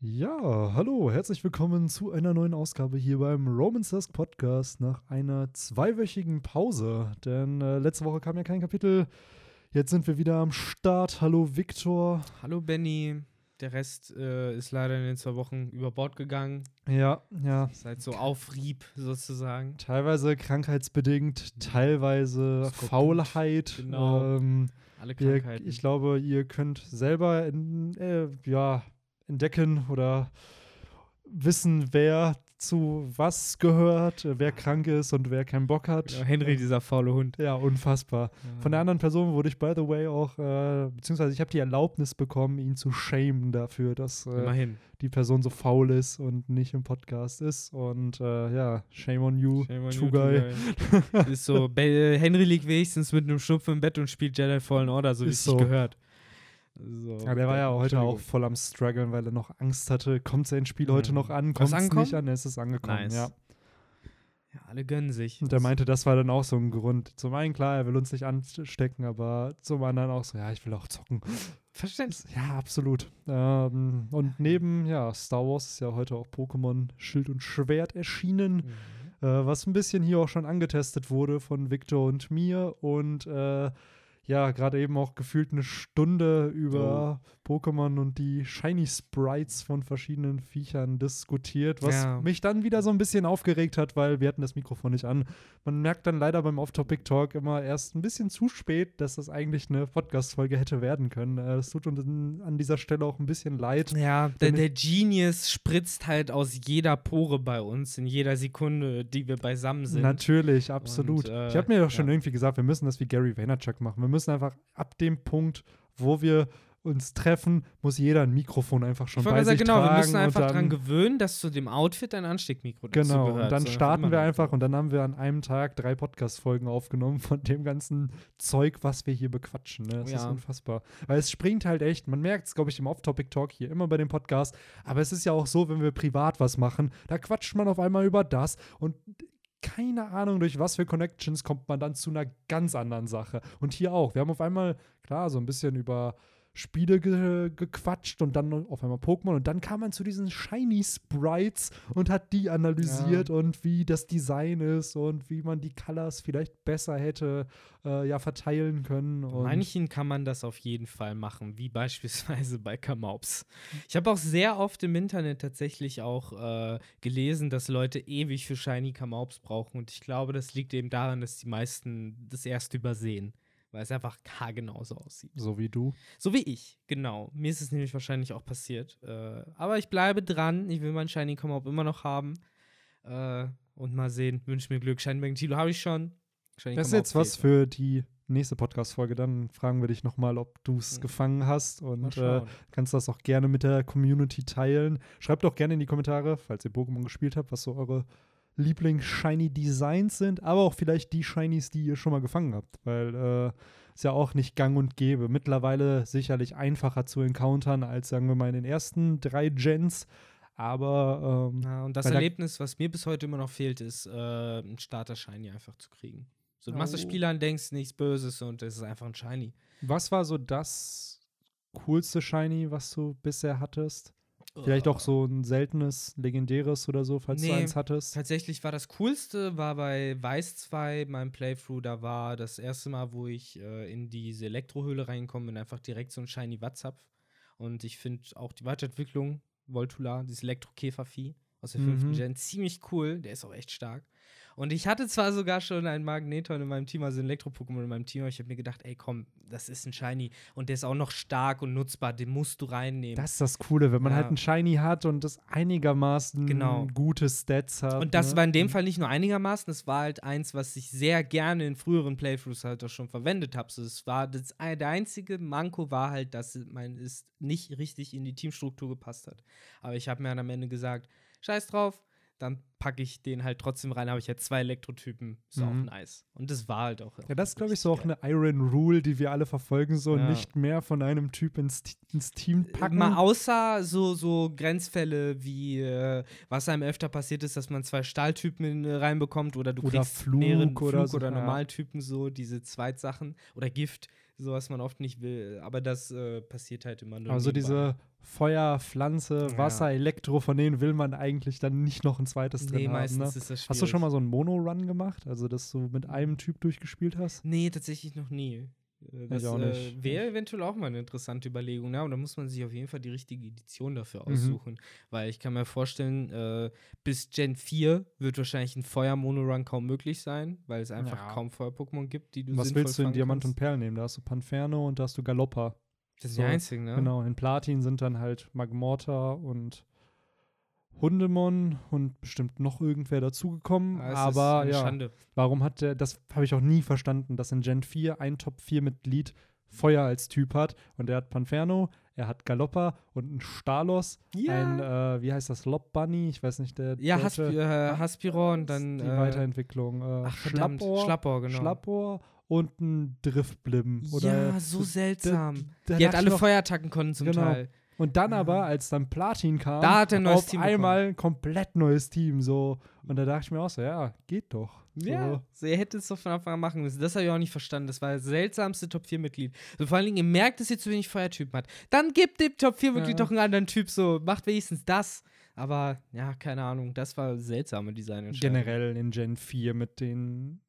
Ja, hallo, herzlich willkommen zu einer neuen Ausgabe hier beim Romans Dusk Podcast nach einer zweiwöchigen Pause. Denn äh, letzte Woche kam ja kein Kapitel. Jetzt sind wir wieder am Start. Hallo Viktor. Hallo Benny. Der Rest äh, ist leider in den zwei Wochen über Bord gegangen. Ja, ja. Seid so Aufrieb sozusagen. Teilweise krankheitsbedingt, teilweise Skorbut. Faulheit. Genau. Ähm, Alle ihr, Krankheiten. ich glaube, ihr könnt selber in, äh, ja, entdecken oder wissen, wer zu was gehört, wer krank ist und wer keinen Bock hat. Genau, Henry, dieser faule Hund. Ja, unfassbar. Von der anderen Person wurde ich, by the way, auch, äh, beziehungsweise ich habe die Erlaubnis bekommen, ihn zu shamen dafür, dass äh, die Person so faul ist und nicht im Podcast ist. Und äh, ja, shame on you, Shame on True you, Guy. Guy. ist so, Henry liegt wenigstens mit einem Schnupfen im Bett und spielt Jedi Fallen Order, so wie es so. gehört. So, Ja, der war ja heute auch voll am struggeln, weil er noch Angst hatte. Kommt sein Spiel heute Mhm. noch an? Kommt es angekommen? nicht an? Es ist angekommen, Nice. ja. Ja, alle gönnen sich. Und er meinte, das war dann auch so ein Grund. Zum einen, klar, er will uns nicht anstecken, aber zum anderen auch so, ja, ich will auch zocken. Verständlich. Ja, absolut. Ähm, und neben, ja, Star Wars ist ja heute auch Pokémon Schild und Schwert erschienen, Mhm. äh, was ein bisschen hier auch schon angetestet wurde von Victor und mir und äh, ja, gerade eben auch gefühlt eine Stunde über Pokémon und die Shiny Sprites von verschiedenen Viechern diskutiert, was Ja. mich dann wieder so ein bisschen aufgeregt hat, weil wir hatten das Mikrofon nicht an. Man merkt dann leider beim Off-Topic-Talk immer erst ein bisschen zu spät, dass das eigentlich eine Podcast-Folge hätte werden können. Äh, Es tut uns an dieser Stelle auch ein bisschen leid. Ja, der, der Genius spritzt halt aus jeder Pore bei uns, in jeder Sekunde, die wir beisammen sind. Natürlich, absolut. Und, äh, ich habe mir doch schon ja. irgendwie gesagt, wir müssen das wie Gary Vaynerchuk machen. Wir müssen einfach ab dem Punkt, wo wir uns treffen, muss jeder ein Mikrofon einfach schon Ich bei sich sagen, genau, tragen. wir müssen einfach dran gewöhnen, dass zu dem Outfit ein Ansteckmikro Genau, gehört. und dann So, starten wir noch. einfach und dann haben wir an einem Tag drei Podcast-Folgen aufgenommen von dem ganzen Zeug, was wir hier bequatschen. Ne? Das ist Ja. unfassbar. Weil es springt halt echt, man merkt es, glaube ich, im Off-Topic-Talk hier immer bei dem Podcast, aber es ist ja auch so, wenn wir privat was machen, da quatscht man auf einmal über das und keine Ahnung, durch was für Connections kommt man dann zu einer ganz anderen Sache. Und hier auch. Wir haben auf einmal, klar, so ein bisschen über Spiele ge gequatscht und dann auf einmal Pokémon und dann kam man zu diesen Shiny Sprites und hat die analysiert und wie das Design ist und wie man die Colors vielleicht besser hätte äh, ja verteilen können. Und manchen kann man das auf jeden Fall machen, wie beispielsweise bei Kamaups. Ich habe auch sehr oft im Internet tatsächlich auch äh, gelesen, dass Leute ewig für Shiny Kamaups brauchen und ich glaube, das liegt eben daran, dass die meisten das erst übersehen, weil es einfach genauso aussieht. so wie du. So wie ich, genau. Mir ist es nämlich wahrscheinlich auch passiert. Äh, aber ich bleibe dran. Ich will meinen Shiny Come-Up immer noch haben. Äh, und mal sehen. Wünsche mir Glück. Shiny Tilo habe ich schon. Shiny Das ist jetzt was für die nächste Podcast-Folge. Dann fragen wir dich nochmal, ob du es Mhm. gefangen hast und äh, kannst das auch gerne mit der Community teilen. Schreibt doch gerne in die Kommentare, falls ihr Pokémon gespielt habt, was so eure Lieblings-Shiny-Designs sind, aber auch vielleicht die Shinies, die ihr schon mal gefangen habt, weil äh, ist ja auch nicht gang und gäbe. Mittlerweile sicherlich einfacher zu encountern als, sagen wir mal, in den ersten drei Gens. Aber ähm, Ja, und das Erlebnis, was mir bis heute immer noch fehlt, ist, äh, einen Starter-Shiny einfach zu kriegen. So, du machst das Oh. Spiel an, denkst nichts Böses und es ist einfach ein Shiny. was war so das coolste Shiny, was du bisher hattest? Vielleicht auch so ein seltenes, legendäres oder so, falls du Nee, eins hattest. Tatsächlich war das Coolste, war bei Weiß 2, meinem Playthrough, da war das erste Mal, wo ich äh, in diese Elektrohöhle reinkomme und einfach direkt so ein Shiny Watzapf. Und ich finde auch die Weiterentwicklung, Voltula, dieses Elektrokäfervieh aus der fünften Mhm. Gen, ziemlich cool. Der ist auch echt stark. Und ich hatte zwar sogar schon einen Magneton in meinem Team, also ein Elektro-Pokémon in meinem Team, aber ich habe mir gedacht, ey komm, das ist ein Shiny und der ist auch noch stark und nutzbar, den musst du reinnehmen. Das ist das Coole, wenn man Ja. halt ein Shiny hat und das einigermaßen Genau. gute Stats hat. Und das ne? war in dem Fall nicht nur einigermaßen, das war halt eins, was ich sehr gerne in früheren Playthroughs halt auch schon verwendet habe. So, es war das, der einzige Manko war halt, dass mein es nicht richtig in die Teamstruktur gepasst hat. Aber ich habe mir dann am Ende gesagt, scheiß drauf, dann packe ich den halt trotzdem rein, habe ich jetzt zwei Elektrotypen, ist auch Mhm. nice. Und das war halt auch. Ja, das ist, glaube ich, so auch eine Iron Rule, die wir alle verfolgen, so Ja. nicht mehr von einem Typ ins, ins Team packen. Mal außer so, so Grenzfälle wie, äh, was einem öfter passiert ist, dass man zwei Stahltypen äh, reinbekommt oder du Oder kriegst Flug mehrere oder Flug so, oder ja. Normaltypen so, diese Zweitsachen oder Gift. So was man oft nicht will. Aber das äh, passiert halt immer nur. Also diese Feuer, Pflanze, Ja. Wasser, Elektro, von denen will man eigentlich dann nicht noch ein zweites drin Nee, haben. meistens Ne? ist das schwierig. Hast du schon mal so einen Mono-Run gemacht? Also, dass du mit einem Typ durchgespielt hast? Nee, tatsächlich noch nie. Äh, Das äh, wäre eventuell auch mal eine interessante Überlegung. Ja, und da muss man sich auf jeden Fall die richtige Edition dafür Mhm. aussuchen. Weil ich kann mir vorstellen, äh, bis Gen 4 wird wahrscheinlich ein Feuer-Monorun kaum möglich sein, weil es einfach Ja. kaum Feuer-Pokémon gibt, die du Was willst du in Diamant kannst. und Perl nehmen? Da hast du Panferno und da hast du Galoppa. Das sind So, die einzigen, ne? Genau, in Platin sind dann halt Magmorta und Hundemon und bestimmt noch irgendwer dazugekommen. Ja, aber ja, Schande. warum hat der, das habe ich auch nie verstanden, dass in Gen 4 ein Top 4 Mitglied Feuer als Typ hat und er hat Panferno, er hat Galoppa und einen Stalos, ein, äh, wie heißt das, Lob Bunny, ich weiß nicht, der ja, Hasp äh, Haspiron, dann. die äh, Weiterentwicklung. Äh, Ach. Schlappohr, Schlappohr, genau. Schlappohr und ein Driftblim. Oder ja, so seltsam. da Die hat alle Feuerattacken konnten zum Genau. Teil. Und dann Ja. aber, als dann Platin kam, Da hat er ein neues auf Team einmal ein komplett neues Team. So. Und da dachte ich mir auch so, ja, geht doch. So. Ja, so, er hätte es doch von Anfang an machen müssen. Das habe ich auch nicht verstanden. Das war das seltsamste Top 4-Mitglied. So, vor allen Dingen, ihr merkt, dass ihr zu wenig Feuertypen hat. Dann gebt dem Top 4-Mitglied Ja. doch einen anderen Typ. So, macht wenigstens das. Aber ja, keine Ahnung. Das war seltsame Designentscheidung. Generell in Gen 4 mit den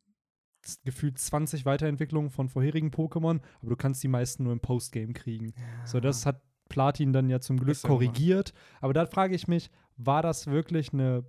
gefühlt 20 Weiterentwicklungen von vorherigen Pokémon, aber du kannst die meisten nur im Postgame kriegen. So, das hat Platin dann ja zum Glück korrigiert. Aber da frage ich mich, war das wirklich eine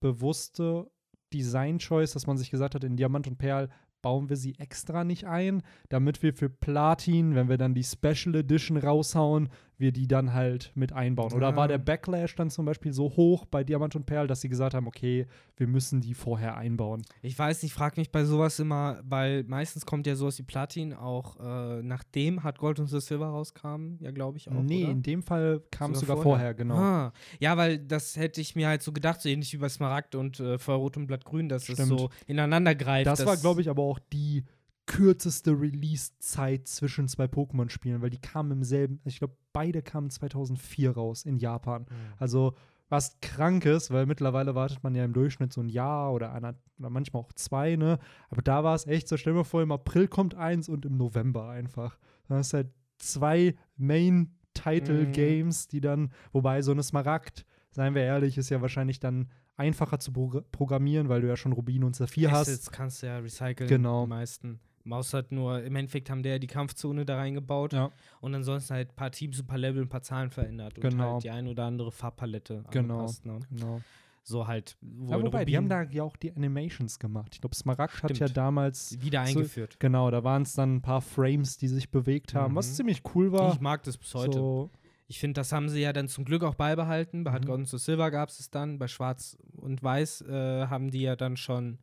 bewusste Design-Choice, dass man sich gesagt hat, in Diamant und Perl bauen wir sie extra nicht ein, damit wir für Platin, wenn wir dann die Special Edition raushauen, wir die dann halt mit einbauen. Oder Ja. war der Backlash dann zum Beispiel so hoch bei Diamant und Perl, dass sie gesagt haben, okay, wir müssen die vorher einbauen? Ich weiß nicht, frag mich bei sowas immer, weil meistens kommt ja sowas wie Platin auch äh, nachdem hat Gold und Silver rauskam, ja, glaube ich auch. nee, oder? in dem Fall kam es Sogar sogar vorher. vorher, genau. Ah, ja, weil das hätte ich mir halt so gedacht, so ähnlich wie bei Smaragd und äh, Feuerrot und Blattgrün, dass es Stimmt. so ineinander greift. Das war, glaube ich, aber auch die kürzeste Release-Zeit zwischen zwei Pokémon-Spielen, weil die kamen im selben, ich glaube, beide kamen 2004 raus in Japan. Mhm. Also was krank ist, weil mittlerweile wartet man ja im Durchschnitt so ein Jahr oder, einer, oder manchmal auch zwei, ne? Aber da war es echt so, stell dir vor, im April kommt eins und im November einfach. Da hast du halt zwei Main-Title-Games, die dann, wobei so eine Smaragd, seien wir ehrlich, ist ja wahrscheinlich dann einfacher zu progr- programmieren, weil du ja schon Rubin und Saphir hast. Assets kannst du ja recyceln, Genau. die meisten. Maus hat nur, im Endeffekt haben der ja die Kampfzone da reingebaut Ja. und ansonsten halt ein paar Teams, ein paar Level, ein paar Zahlen verändert und Genau. halt die ein oder andere Farbpalette Genau. angepasst. Ne? Genau. So halt. Wo Ja, wobei, die haben da ja auch die Animations gemacht. Ich glaube, Smaragd hat ja Stimmt. damals, wieder so- eingeführt. genau, da waren es dann ein paar Frames, die sich bewegt haben, was Mhm. ziemlich cool war. Ich mag das bis heute. So, Ich finde, das haben sie ja dann zum Glück auch beibehalten. Bei Mhm. Hard Gold und Silver gab es es dann. Bei Schwarz und Weiß äh, haben die ja dann schon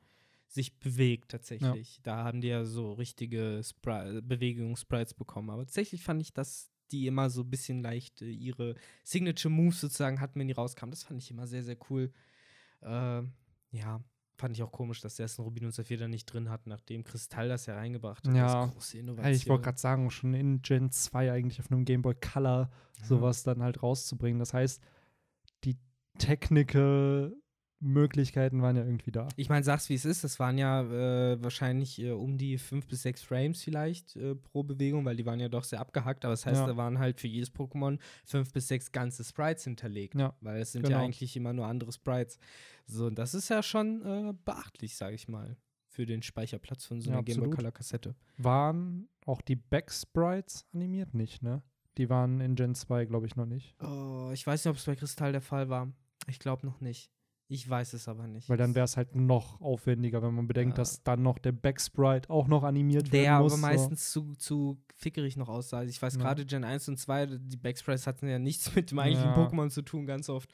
sich bewegt tatsächlich. Da haben die ja so richtige Spri Bewegungssprites bekommen. Aber tatsächlich fand ich, dass die immer so ein bisschen leicht äh, ihre Signature Moves sozusagen hatten, wenn die rauskamen. Das fand ich immer sehr, sehr cool. Äh, ja, fand ich auch komisch, dass der ersten Rubin und Saphir da nicht drin hat, nachdem Kristall das ja reingebracht hat. Ja. Große Innovation. Ich wollte gerade sagen, schon in Gen 2 eigentlich auf einem Game Boy Color sowas dann halt rauszubringen. Das heißt, die Technical Möglichkeiten waren ja irgendwie da. Ich meine, sag's wie es ist, das waren ja äh, wahrscheinlich äh, um die fünf bis sechs Frames vielleicht äh, pro Bewegung, weil die waren ja doch sehr abgehackt, aber das heißt, Ja. da waren halt für jedes Pokémon fünf bis sechs ganze Sprites hinterlegt. Ja, Weil es sind genau. ja eigentlich immer nur andere Sprites. So, und das ist ja schon äh, beachtlich, sage ich mal, für den Speicherplatz von so Ja, einer Game Boy. Color Kassette. Waren auch die Backsprites animiert? Nicht, ne? Die waren in Gen 2, glaube ich, noch nicht. Oh, ich weiß nicht, ob es bei Kristall der Fall war. Ich glaube noch nicht. Ich weiß es aber nicht. Weil dann wäre es halt noch aufwendiger, wenn man bedenkt, Ja. dass dann noch der Backsprite auch noch animiert Der werden muss. aber so. meistens zu, zu fickerig noch aussah. Also Ich weiß Ja. gerade Gen 1 und 2, die Backsprites hatten ja nichts mit dem eigentlichen Ja. Pokémon zu tun, ganz oft.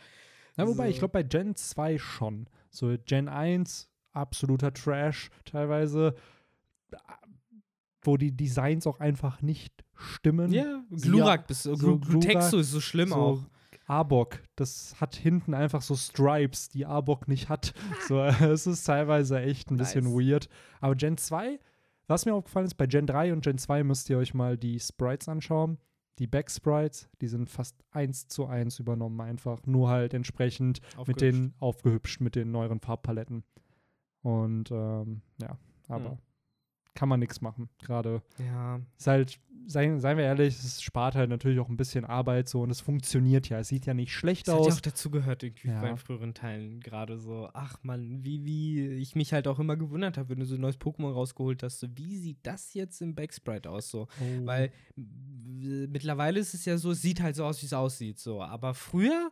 Ja, wobei, ich So. glaube, bei Gen 2 schon. So Gen 1, absoluter Trash teilweise, wo die Designs auch einfach nicht stimmen. Ja, Glurak, bis, so Glu Glurak, Glutexo ist so schlimm so auch. Arbok, das hat hinten einfach so Stripes, die Arbok nicht hat. So, es ist teilweise echt ein bisschen Nice. weird. Aber Gen 2, was mir aufgefallen ist, bei Gen 3 und Gen 2 müsst ihr euch mal die Sprites anschauen. Die Backsprites, die sind fast eins zu eins übernommen, einfach. Nur halt entsprechend mit Aufgehübscht. den aufgehübscht mit den neueren Farbpaletten. Und ähm, ja, aber Hm. Kann man nichts machen. Gerade Ja. ist halt, seien, seien wir ehrlich, es spart halt natürlich auch ein bisschen Arbeit so und es funktioniert ja. Es sieht ja nicht schlecht Das hat ja aus. auch dazu gehört, irgendwie Ja. bei den früheren Teilen. Gerade so, ach man, wie, wie ich mich halt auch immer gewundert habe, wenn du so ein neues Pokémon rausgeholt hast. So, wie sieht das jetzt im Backsprite aus? So, Oh. Weil mittlerweile ist es ja so, es sieht halt so aus, wie es aussieht. So. Aber früher,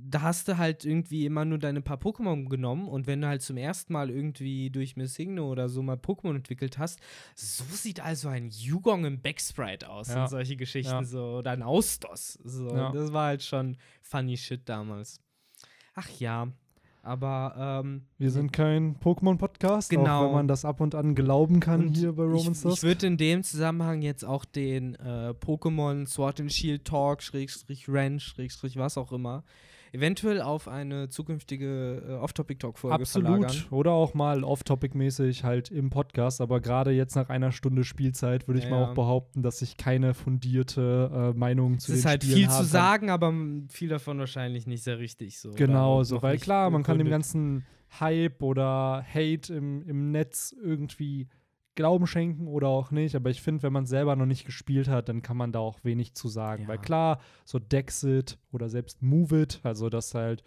da hast du halt irgendwie immer nur deine paar Pokémon genommen und wenn du halt zum ersten Mal irgendwie durch Miss Igno oder so mal Pokémon entwickelt hast, so sieht also ein Yugong im Backsprite aus Ja. und solche Geschichten Ja. so. Oder ein Austos. So. Ja. Das war halt schon funny shit damals. Ach ja. Aber ähm, Wir sind kein Pokémon-Podcast, auch Genau. wenn man das ab und an glauben kann Und hier bei ich, Roman ich Stars. würde in dem Zusammenhang jetzt auch den äh, Pokémon Sword and Shield Talk, Schrägstrich Ren, Schrägstrich was auch immer, eventuell auf eine zukünftige äh, Off-Topic-Talk-Folge verlagern. Absolut. Oder auch mal off-topic-mäßig halt im Podcast. Aber gerade jetzt nach einer Stunde Spielzeit würde ich Ja, mal auch behaupten, dass ich keine fundierte äh, Meinung zu Es ist den halt Spielen viel haben zu kann. sagen, aber viel davon wahrscheinlich nicht sehr richtig. So, Genau, so, weil klar, man kann dem ganzen Hype oder Hate im, im Netz irgendwie Glauben schenken oder auch nicht. Aber ich finde, wenn man selber noch nicht gespielt hat, dann kann man da auch wenig zu sagen. Ja. Weil klar, so Dexit oder selbst Move It, also dass halt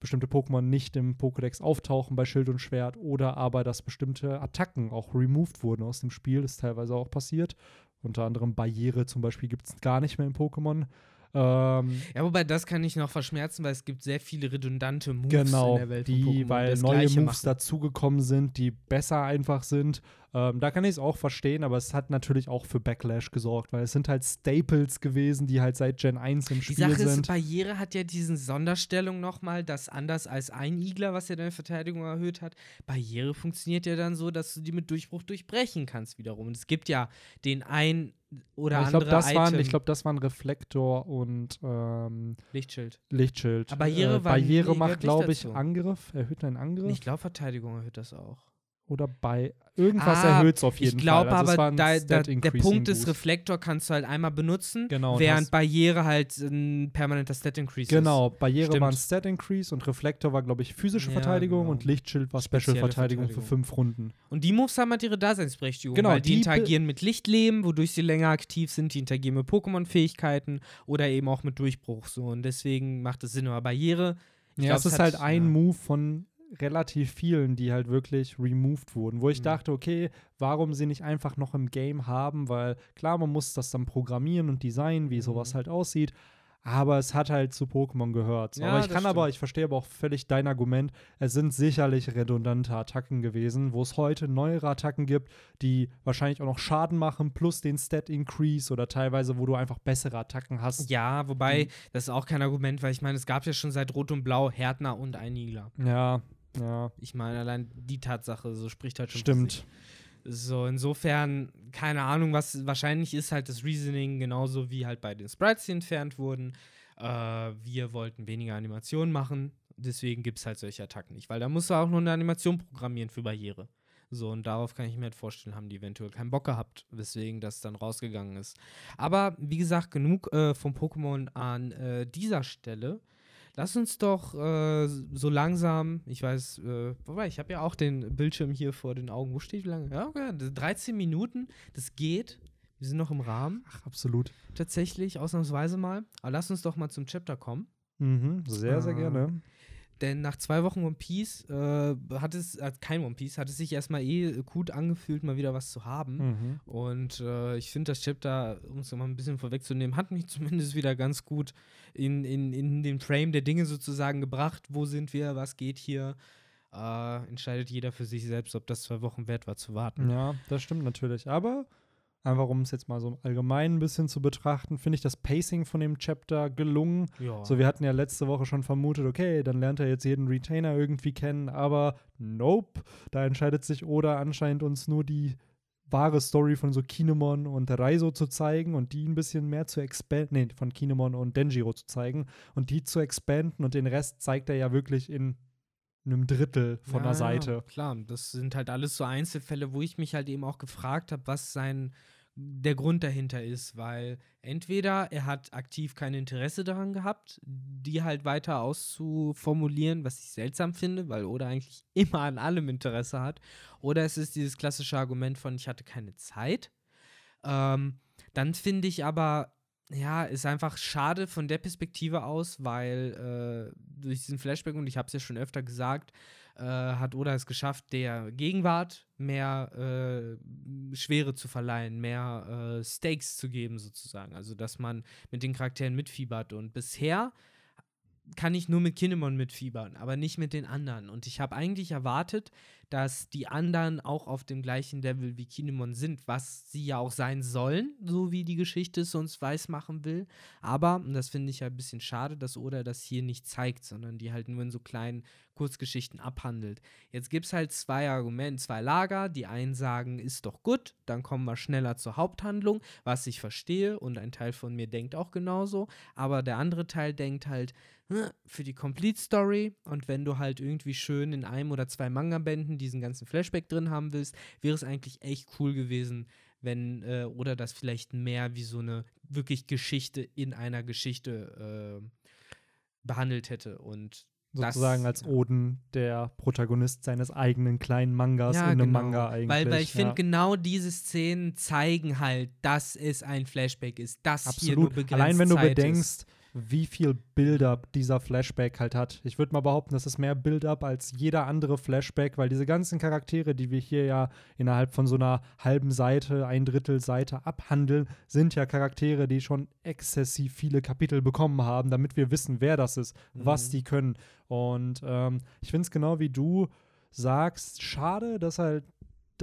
bestimmte Pokémon nicht im Pokédex auftauchen bei Schild und Schwert oder aber dass bestimmte Attacken auch removed wurden aus dem Spiel, ist teilweise auch passiert. Unter anderem Barriere zum Beispiel gibt es gar nicht mehr im Pokémon. Ähm, Ja, wobei das kann ich noch verschmerzen, weil es gibt sehr viele redundante Moves Genau, in der Welt von die, weil neue Moves dazugekommen sind, die besser einfach sind. Ähm, da kann ich es auch verstehen, aber es hat natürlich auch für Backlash gesorgt, weil es sind halt Staples gewesen, die halt seit Gen 1 im Die Spiel Sache ist, sind. Barriere hat ja diesen Sonderstellung nochmal, dass anders als ein Igler, was ja deine Verteidigung erhöht hat, Barriere funktioniert ja dann so, dass du die mit Durchbruch durchbrechen kannst wiederum. Und es gibt ja den ein oder ich andere glaube, das, waren, ich glaub, das waren Reflektor und ähm, Lichtschild. Lichtschild. Barriere äh, Barriere macht, glaube ich. Angriff, erhöht einen Angriff. Ich glaube, Verteidigung erhöht das auch. Oder bei irgendwas Ah, erhöht es auf jeden Ich glaube Fall. Also es war aber, da, da, der Punkt ist. Reflektor kannst du halt einmal benutzen, Genau, während Barriere halt ein permanenter Stat-Increase ist. Genau, Barriere Stimmt. war ein Stat Increase und Reflektor war, glaube ich, physische Ja, Verteidigung genau. und Lichtschild war Special Spezielle Verteidigung für Verteidigung. fünf Runden. Und die Moves haben halt ihre Daseinsberechtigung, Genau, weil die, die interagieren mit Lichtleben, wodurch sie länger aktiv sind, die interagieren mit Pokémon-Fähigkeiten oder eben auch mit Durchbruch so. Und deswegen macht es Sinn, aber Barriere. ich Ja, glaub, es ist halt ein. Move von relativ vielen, die halt wirklich removed wurden, wo ich Mhm. dachte, okay, warum sie nicht einfach noch im Game haben, weil klar, man muss das dann programmieren und designen, wie sowas Mhm. halt aussieht. Aber es hat halt zu Pokémon gehört. Ja, aber ich kann aber, stimmt. ich verstehe aber auch völlig dein Argument. Es sind sicherlich redundante Attacken gewesen, wo es heute neuere Attacken gibt, die wahrscheinlich auch noch Schaden machen, plus den Stat Increase oder teilweise, wo du einfach bessere Attacken hast. Ja, wobei, Mhm. das ist auch kein Argument, weil ich meine, es gab ja schon seit Rot und Blau Härtner und ein Igler. Ja, ja, Ich meine, allein die Tatsache, so spricht halt schon. stimmt. So, insofern, keine Ahnung, was wahrscheinlich ist halt das Reasoning genauso wie halt bei den Sprites, die entfernt wurden. Äh, wir wollten weniger Animationen machen, deswegen gibt es halt solche Attacken nicht, weil da musst du auch nur eine Animation programmieren für Barriere. So, und darauf kann ich mir halt vorstellen, haben die eventuell keinen Bock gehabt, weswegen das dann rausgegangen ist. Aber wie gesagt, genug äh, vom Pokémon an äh, dieser Stelle. Lass uns doch äh, so langsam, ich weiß, äh, wobei, ich habe ja auch den Bildschirm hier vor den Augen. Wo steht wie lange? Ja, okay, das- 13 Minuten, das geht. Wir sind noch im Rahmen, Ach, absolut. tatsächlich, ausnahmsweise mal. Aber lass uns doch mal zum Chapter kommen. Mhm, sehr, sehr Ah. gerne. Denn nach zwei Wochen One Piece äh, hat es, äh, kein One Piece, hat es sich erstmal eh gut angefühlt, mal wieder was zu haben. Mhm. Und äh, ich finde, das Chapter, um es mal ein bisschen vorwegzunehmen, hat mich zumindest wieder ganz gut in, in, in den Frame der Dinge sozusagen gebracht. Wo sind wir? Was geht hier? Äh, entscheidet jeder für sich selbst, ob das zwei Wochen wert war zu warten. Ja, das stimmt natürlich. Aber einfach um es jetzt mal so allgemein ein bisschen zu betrachten, finde ich das Pacing von dem Chapter gelungen. Ja. So, wir hatten ja letzte Woche schon vermutet, okay, dann lernt er jetzt jeden Retainer irgendwie kennen, aber nope, da entscheidet sich Oda anscheinend uns nur die wahre Story von so Kinemon und Raizo zu zeigen und die ein bisschen mehr zu expanden, nee, von Kinemon und Denjiro zu zeigen und die zu expanden und den Rest zeigt er ja wirklich in einem Drittel von ja, der Seite. Klar, das sind halt alles so Einzelfälle, wo ich mich halt eben auch gefragt habe, was sein der Grund dahinter ist, weil entweder er hat aktiv kein Interesse daran gehabt, die halt weiter auszuformulieren, was ich seltsam finde, weil Oda eigentlich immer an allem Interesse hat, oder es ist dieses klassische Argument von ich hatte keine Zeit. Ähm, dann finde ich aber, ja, ist einfach schade von der Perspektive aus, weil äh, durch diesen Flashback, und ich habe es ja schon öfter gesagt, äh, hat Oda es geschafft, der Gegenwart mehr äh, Schwere zu verleihen, mehr äh, Stakes zu geben, sozusagen. Also, dass man mit den Charakteren mitfiebert. Und bisher kann ich nur mit Kinemon mitfiebern, aber nicht mit den anderen. Und ich habe eigentlich erwartet, dass die anderen auch auf dem gleichen Level wie Kinemon sind, was sie ja auch sein sollen, so wie die Geschichte es uns weiß machen will. Aber, und das finde ich ja ein bisschen schade, dass Oda das hier nicht zeigt, sondern die halt nur in so kleinen Kurzgeschichten abhandelt. Jetzt gibt es halt zwei Argumente, zwei Lager. Die einen sagen, ist doch gut, dann kommen wir schneller zur Haupthandlung, was ich verstehe und ein Teil von mir denkt auch genauso. Aber der andere Teil denkt halt, hm, für die Complete Story und wenn du halt irgendwie schön in einem oder zwei Manga-Bänden diesen ganzen Flashback drin haben willst, wäre es eigentlich echt cool gewesen, wenn äh, oder das vielleicht mehr wie so eine wirklich Geschichte in einer Geschichte äh, behandelt hätte und sozusagen das, als Oden der Protagonist seines eigenen kleinen Mangas ja, in einem genau. Manga eigentlich. Weil, weil ich finde, ja. genau diese Szenen zeigen halt, dass es ein Flashback ist, dass hier nur Absolut. begrenzt Allein wenn du Zeit bedenkst, ist. Wie viel Build-up dieser Flashback halt hat. Ich würde mal behaupten, das ist mehr Build-up als jeder andere Flashback, weil diese ganzen Charaktere, die wir hier ja innerhalb von so einer halben Seite, ein Drittel Seite abhandeln, sind ja Charaktere, die schon exzessiv viele Kapitel bekommen haben, damit wir wissen, wer das ist, was Mhm. die können. Und ähm, ich finde es genau wie du sagst, schade, dass halt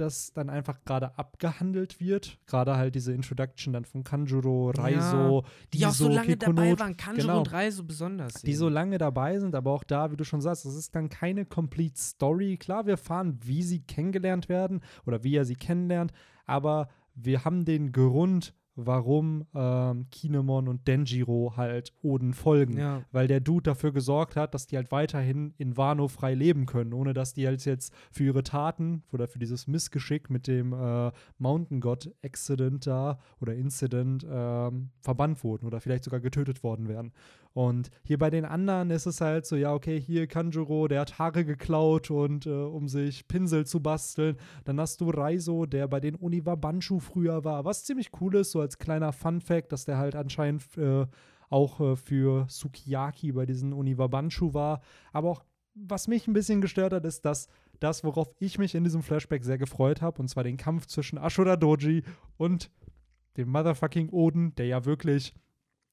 das dann einfach gerade abgehandelt wird. Gerade halt diese Introduction dann von Kanjuro, Raizo, die auch so Iso, lange dabei Kekonot, waren, Kanjuro genau. und Rai so besonders. die so lange dabei sind, aber auch da, wie du schon sagst, das ist dann keine complete Story. Klar, wir erfahren, wie sie kennengelernt werden oder wie er sie kennenlernt, aber wir haben den Grund, warum ähm, Kinemon und Denjiro halt Oden folgen. Ja. Weil der Dude dafür gesorgt hat, dass die halt weiterhin in Wano frei leben können, ohne dass die halt jetzt für ihre Taten oder für dieses Missgeschick mit dem äh, Mountain God Accident da oder Incident ähm, verbannt wurden oder vielleicht sogar getötet worden wären. Und hier bei den anderen ist es halt so, ja, okay, hier Kanjuro, der hat Haare geklaut und äh, um sich Pinsel zu basteln. Dann hast du Raizo, der bei den Uniwabanshu früher war, was ziemlich cool ist, so als kleiner Fun-Fact, dass der halt anscheinend äh, auch äh, für Sukiyaki bei diesen Uniwabanshu war. Aber auch, was mich ein bisschen gestört hat, ist, dass das, worauf ich mich in diesem Flashback sehr gefreut habe, und zwar den Kampf zwischen Ashura Doji und dem Motherfucking Oden, der ja wirklich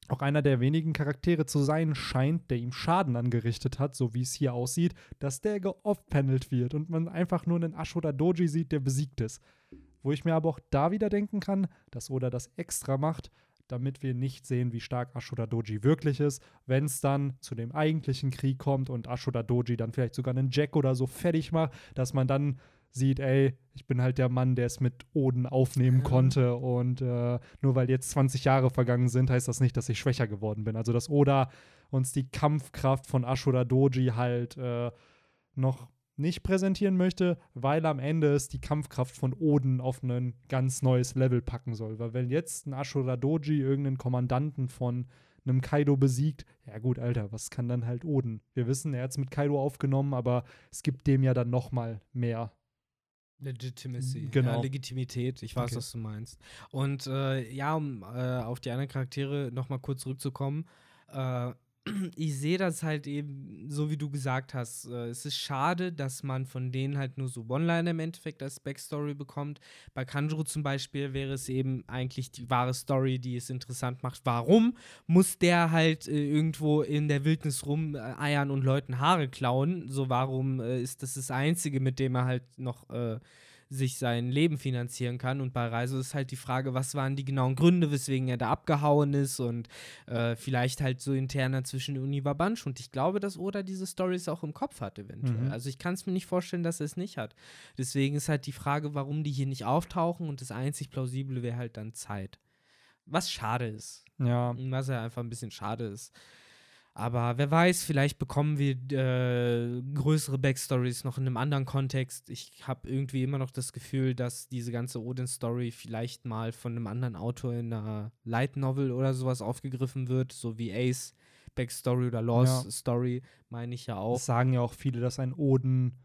auch einer der wenigen Charaktere zu sein scheint, der ihm Schaden angerichtet hat, so wie es hier aussieht, dass der geoff-panelt wird und man einfach nur einen Ashura Doji sieht, der besiegt ist. Wo ich mir aber auch da wieder denken kann, dass Oda das extra macht, damit wir nicht sehen, wie stark Ashura Doji wirklich ist, wenn es dann zu dem eigentlichen Krieg kommt und Ashura Doji dann vielleicht sogar einen Jack oder so fertig macht, dass man dann sieht, ey, ich bin halt der Mann, der es mit Oden aufnehmen konnte und äh, nur weil jetzt 20 Jahre vergangen sind, heißt das nicht, dass ich schwächer geworden bin. Also dass Oda uns die Kampfkraft von Ashura Doji halt äh, noch nicht präsentieren möchte, weil am Ende es die Kampfkraft von Oden auf ein ganz neues Level packen soll. Weil wenn jetzt ein Ashura Doji irgendeinen Kommandanten von einem Kaido besiegt, ja gut, Alter, was kann dann halt Oden? Wir wissen, er hat es mit Kaido aufgenommen, aber es gibt dem ja dann noch mal mehr. Legitimacy. Genau. Ja, Legitimität. Ich weiß, Okay. was du meinst. Und äh, ja, um äh, auf die anderen Charaktere nochmal kurz zurückzukommen. Äh, ich sehe das halt eben, so wie du gesagt hast. Äh, es ist schade, dass man von denen halt nur so One-Liner im Endeffekt als Backstory bekommt. Bei Kanjuro zum Beispiel wäre es eben eigentlich die wahre Story, die es interessant macht. Warum muss der halt äh, irgendwo in der Wildnis rumeiern und Leuten Haare klauen? So, warum äh, ist das das Einzige, mit dem er halt noch äh, sich sein Leben finanzieren kann. Und bei Reiso ist halt die Frage, was waren die genauen Gründe, weswegen er da abgehauen ist und äh, vielleicht halt so interner zwischen Univa Bunch. Und ich glaube, dass Oda diese Stories auch im Kopf hat, eventuell. Mhm. Also ich kann es mir nicht vorstellen, dass er es nicht hat. Deswegen ist halt die Frage, warum die hier nicht auftauchen und das einzig plausible wäre halt dann Zeit. Was schade ist. Ja, Was ja einfach ein bisschen schade ist. Aber wer weiß, vielleicht bekommen wir äh, größere Backstories noch in einem anderen Kontext. Ich habe irgendwie immer noch das Gefühl, dass diese ganze Odin-Story vielleicht mal von einem anderen Autor in einer Light Novel oder sowas aufgegriffen wird, so wie Ace Backstory oder Laws Ja. Story, meine ich ja auch. Es sagen ja auch viele, dass ein Oden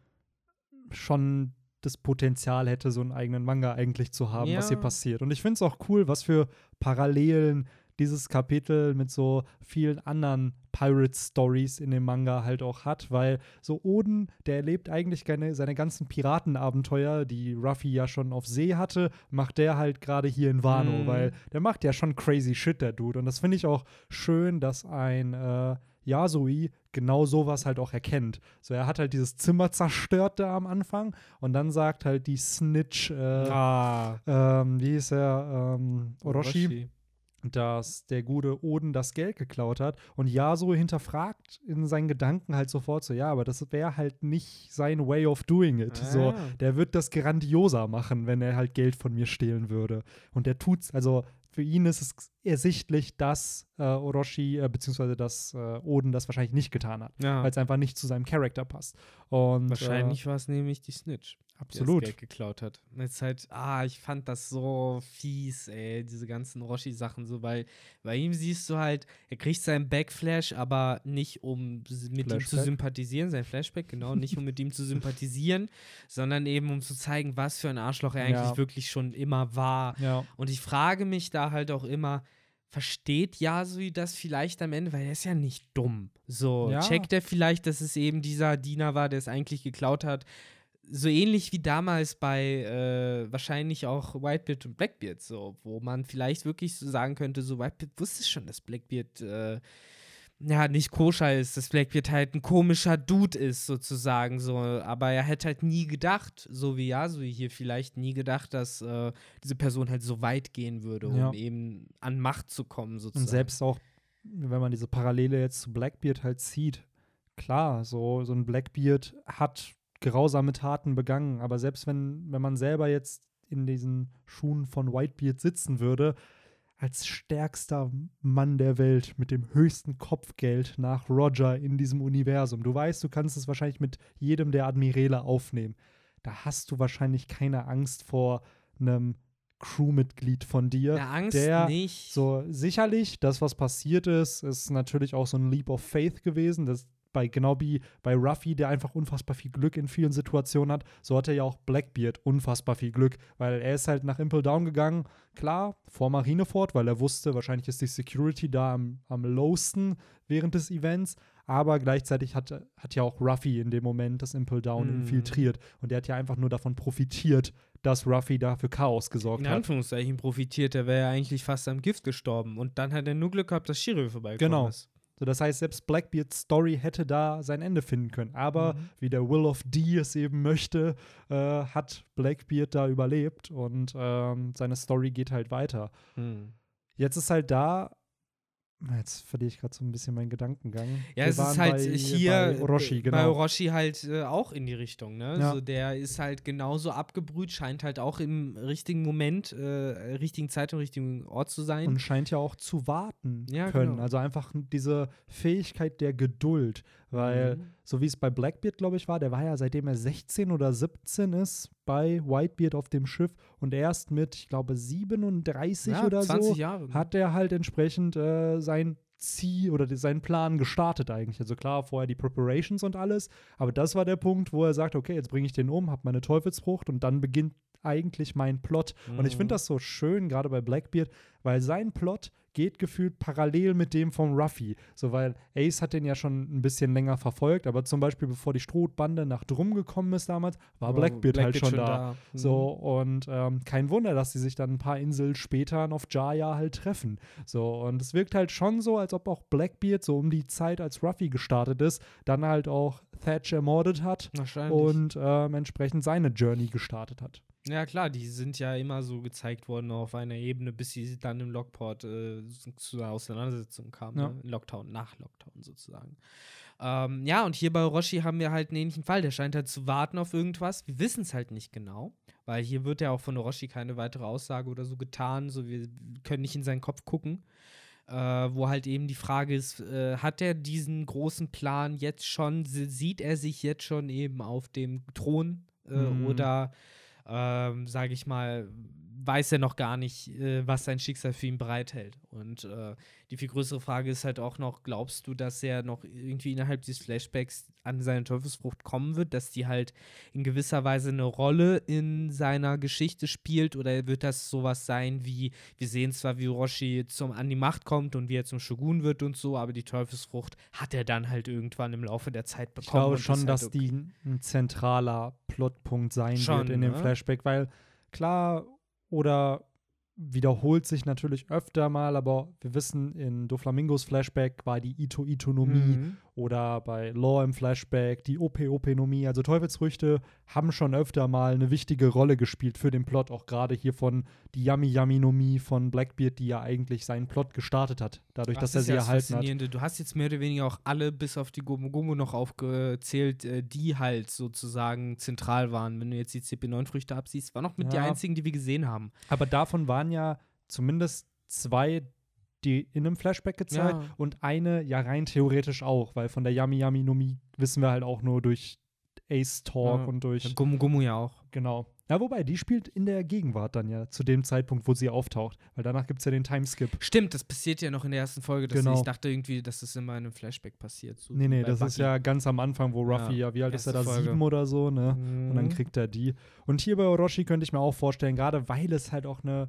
schon das Potenzial hätte, so einen eigenen Manga eigentlich zu haben, was hier Ja. passiert. Und ich finde es auch cool, was für Parallelen dieses Kapitel mit so vielen anderen Pirate-Stories in dem Manga halt auch hat, weil so Oden, der erlebt eigentlich keine, seine ganzen Piratenabenteuer, die Ruffy ja schon auf See hatte, macht der halt gerade hier in Wano, Mhm. weil der macht ja schon crazy shit, der Dude. Und das finde ich auch schön, dass ein äh, Yasui genau sowas halt auch erkennt. So, er hat halt dieses Zimmer zerstört da am Anfang und dann sagt halt die Snitch, äh, ah, ähm, wie hieß er, ähm, Orochi, dass der gute Oden das Geld geklaut hat und Yasuo hinterfragt in seinen Gedanken halt sofort so, ja, aber das wäre halt nicht sein Way of doing it. So, Ah. der wird das grandioser machen, wenn er halt Geld von mir stehlen würde. Und der tut's, also für ihn ist es ersichtlich, dass äh, Orochi, äh, beziehungsweise dass äh, Oden das wahrscheinlich nicht getan hat, Ja. weil es einfach nicht zu seinem Charakter passt. Und Wahrscheinlich war es nämlich die Snitch. Absolut. Geld geklaut hat. Und Jetzt halt, ah, ich fand das so fies, ey, diese ganzen Roshi-Sachen so, weil bei ihm siehst du halt, er kriegt seinen Backflash, aber nicht um mit ihm zu Flashback. sympathisieren, sein Flashback, genau, nicht um mit ihm zu sympathisieren, sondern eben um zu zeigen, was für ein Arschloch er eigentlich Ja. wirklich schon immer war. Ja. Und ich frage mich da halt auch immer, versteht Yasui das vielleicht am Ende? Weil er ist ja nicht dumm. So, Ja. checkt er vielleicht, dass es eben dieser Diener war, der es eigentlich geklaut hat? So ähnlich wie damals bei äh, wahrscheinlich auch Whitebeard und Blackbeard, so, wo man vielleicht wirklich so sagen könnte, so Whitebeard wusste schon, dass Blackbeard äh, ja, nicht koscher ist, dass Blackbeard halt ein komischer Dude ist, sozusagen, so. Aber er hätte halt nie gedacht, so wie Yasui hier vielleicht nie gedacht, dass äh, diese Person halt so weit gehen würde, um Ja. eben an Macht zu kommen, sozusagen. Und selbst auch, wenn man diese Parallele jetzt zu Blackbeard halt sieht, klar, so, so ein Blackbeard hat grausame Taten begangen, aber selbst wenn, wenn man selber jetzt in diesen Schuhen von Whitebeard sitzen würde, als stärkster Mann der Welt mit dem höchsten Kopfgeld nach Roger in diesem Universum. Du weißt, du kannst es wahrscheinlich mit jedem der Admiräle aufnehmen. Da hast du wahrscheinlich keine Angst vor einem Crewmitglied von dir, Na, Angst der nicht. so, sicherlich, das, was passiert ist, ist natürlich auch so ein Leap of Faith gewesen. Das bei genau wie bei Ruffy, der einfach unfassbar viel Glück in vielen Situationen hat, so hat er ja auch Blackbeard unfassbar viel Glück, weil er ist halt nach Impel Down gegangen, klar, vor Marineford, weil er wusste, wahrscheinlich ist die Security da am, am lowsten während des Events, aber gleichzeitig hat, hat ja auch Ruffy in dem Moment das Impel Down Mhm. infiltriert und der hat ja einfach nur davon profitiert, dass Ruffy da für Chaos gesorgt in hat. Anführungszeichen profitiert, er wäre ja eigentlich fast am Gift gestorben. Und dann hat er nur Glück gehabt, dass Shiryu vorbeigekommen Genau. ist. So, das heißt, selbst Blackbeards Story hätte da sein Ende finden können. Aber Mhm. wie der Will of D es eben möchte, äh, hat Blackbeard da überlebt und ähm, seine Story geht halt weiter. Hm. Jetzt ist halt da. Jetzt verliere ich gerade so ein bisschen meinen Gedankengang. Ja, Wir es ist halt bei, hier bei Orochi, äh, genau. bei Orochi halt äh, auch in die Richtung, ne? Ja. So, der ist halt genauso abgebrüht, scheint halt auch im richtigen Moment, äh, richtigen Zeit und richtigen Ort zu sein. und scheint ja auch zu warten Ja, können. genau. Also einfach diese Fähigkeit der Geduld. Weil, Mhm. so wie es bei Blackbeard, glaube ich, war, der war ja seitdem er 16 oder 17 ist bei Whitebeard auf dem Schiff und erst mit, ich glaube, 37 ja, oder 20 so Jahre. ne? hat er halt entsprechend äh, sein Ziel oder seinen Plan gestartet eigentlich. Also klar, vorher die Preparations und alles, aber das war der Punkt, wo er sagt, okay, jetzt bringe ich den um, habe meine Teufelsfrucht und dann beginnt eigentlich mein Plot. Und ich Mhm. finde das so schön, gerade bei Blackbeard, weil sein Plot geht gefühlt parallel mit dem von Ruffy. So, weil Ace hat den ja schon ein bisschen länger verfolgt, aber zum Beispiel bevor die Strohbande nach Drum gekommen ist damals, war Blackbeard, halt schon, da. Mhm. So, und ähm, kein Wunder, dass sie sich dann ein paar Inseln später auf Jaya halt treffen. So, und es wirkt halt schon so, als ob auch Blackbeard so um die Zeit, als Ruffy gestartet ist, dann halt auch Thatch ermordet hat und ähm, entsprechend seine Journey gestartet hat. Ja, klar, die sind ja immer so gezeigt worden auf einer Ebene, bis sie dann im Lockport äh, zu einer Auseinandersetzung kamen. Ja. Ne? In Lockdown, nach Lockdown sozusagen. Ähm, ja, und hier bei Orochi haben wir halt einen ähnlichen Fall. Der scheint halt zu warten auf irgendwas. Wir wissen es halt nicht genau, weil hier wird ja auch von Orochi keine weitere Aussage oder so getan. So, wir können nicht in seinen Kopf gucken. äh, wo halt eben die Frage ist, äh, hat er diesen großen Plan jetzt schon, sieht er sich jetzt schon eben auf dem Thron äh, mhm. oder, ähm, sage ich mal, weiß er noch gar nicht, äh, was sein Schicksal für ihn bereithält. Und äh, die viel größere Frage ist halt auch noch, glaubst du, dass er noch irgendwie innerhalb dieses Flashbacks an seine Teufelsfrucht kommen wird, dass die halt in gewisser Weise eine Rolle in seiner Geschichte spielt oder wird das sowas sein wie, wir sehen zwar, wie Roshi zum, an die Macht kommt und wie er zum Shogun wird und so, aber die Teufelsfrucht hat er dann halt irgendwann im Laufe der Zeit bekommen. Ich glaube schon, halt dass okay. die ein zentraler Plotpunkt sein schon, wird in ne? dem Flashback, weil klar, oder wiederholt sich natürlich öfter mal, aber wir wissen, in Doflamingos Flashback war die Ito-Itonomie mhm. Oder bei Law im Flashback die OP-Openomie. Also Teufelsfrüchte haben schon öfter mal eine wichtige Rolle gespielt für den Plot, auch gerade hier von die Yummy-Yummy-Nomie von Blackbeard, die ja eigentlich seinen Plot gestartet hat, dadurch, das dass er sie ja erhalten hat. Du hast jetzt mehr oder weniger auch alle bis auf die Gomu Gomu noch aufgezählt, äh, die halt sozusagen zentral waren. Wenn du jetzt die CP9-Früchte absiehst, waren noch mit ja. die einzigen, die wir gesehen haben. Aber davon waren ja zumindest zwei, die in einem Flashback gezeigt ja. und eine ja rein theoretisch auch, weil von der Yami Yami Nomi wissen wir halt auch nur durch Ace Talk ja. und durch. Gummu Gummu ja auch. Genau. Ja, wobei, die spielt in der Gegenwart dann ja, zu dem Zeitpunkt, wo sie auftaucht. Weil danach gibt es ja den Timeskip. Stimmt, das passiert ja noch in der ersten Folge. genau. Ich dachte irgendwie, dass das immer in einem Flashback passiert. So nee, nee, das Bucky. ist ja ganz am Anfang, wo Ruffy, ja, ja wie alt ist er da? Folge. Sieben oder so, ne? Mhm. Und dann mhm. kriegt er die. Und hier bei Orochi könnte ich mir auch vorstellen, gerade weil es halt auch eine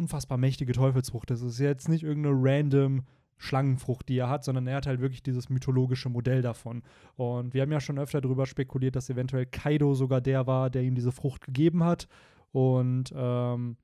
unfassbar mächtige Teufelsfrucht ist. Es ist jetzt nicht irgendeine random Schlangenfrucht, die er hat, sondern er hat halt wirklich dieses mythologische Modell davon. Und wir haben ja schon öfter darüber spekuliert, dass eventuell Kaido sogar der war, der ihm diese Frucht gegeben hat. Und ähm,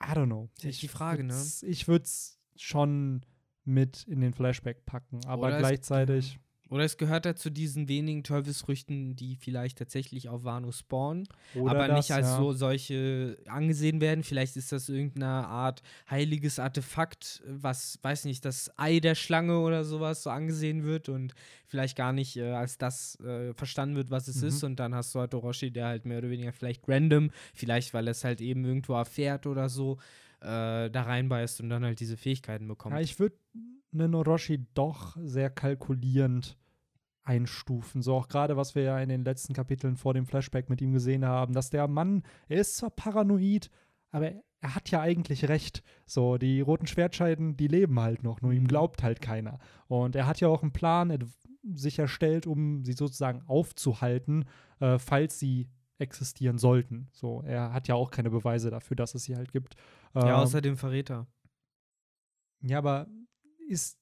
I don't know. Das ist die Frage, ne? Ich würde es schon mit in den Flashback packen, aber Oder gleichzeitig. Oder es gehört er zu diesen wenigen Teufelsfrüchten, die vielleicht tatsächlich auf Wano spawnen, Oder aber das, nicht als ja. so solche angesehen werden. Vielleicht ist das irgendeine Art heiliges Artefakt, was, weiß nicht, das Ei der Schlange oder sowas so angesehen wird und vielleicht gar nicht äh, als das äh, verstanden wird, was es mhm. ist. Und dann hast du halt Orochi, der halt mehr oder weniger vielleicht random, vielleicht weil er es halt eben irgendwo erfährt oder so, äh, da reinbeißt und dann halt diese Fähigkeiten bekommt. Ja, ich würde einen Orochi doch sehr kalkulierend einstufen. So auch gerade, was wir ja in den letzten Kapiteln vor dem Flashback mit ihm gesehen haben, dass der Mann, er ist zwar paranoid, aber er hat ja eigentlich recht. So, die roten Schwertscheiden, die leben halt noch, nur ihm mhm. glaubt halt keiner. Und er hat ja auch einen Plan sich erstellt, um sie sozusagen aufzuhalten, äh, falls sie existieren sollten. So, er hat ja auch keine Beweise dafür, dass es sie halt gibt. Ja, ähm, außer dem Verräter. Ja, aber ist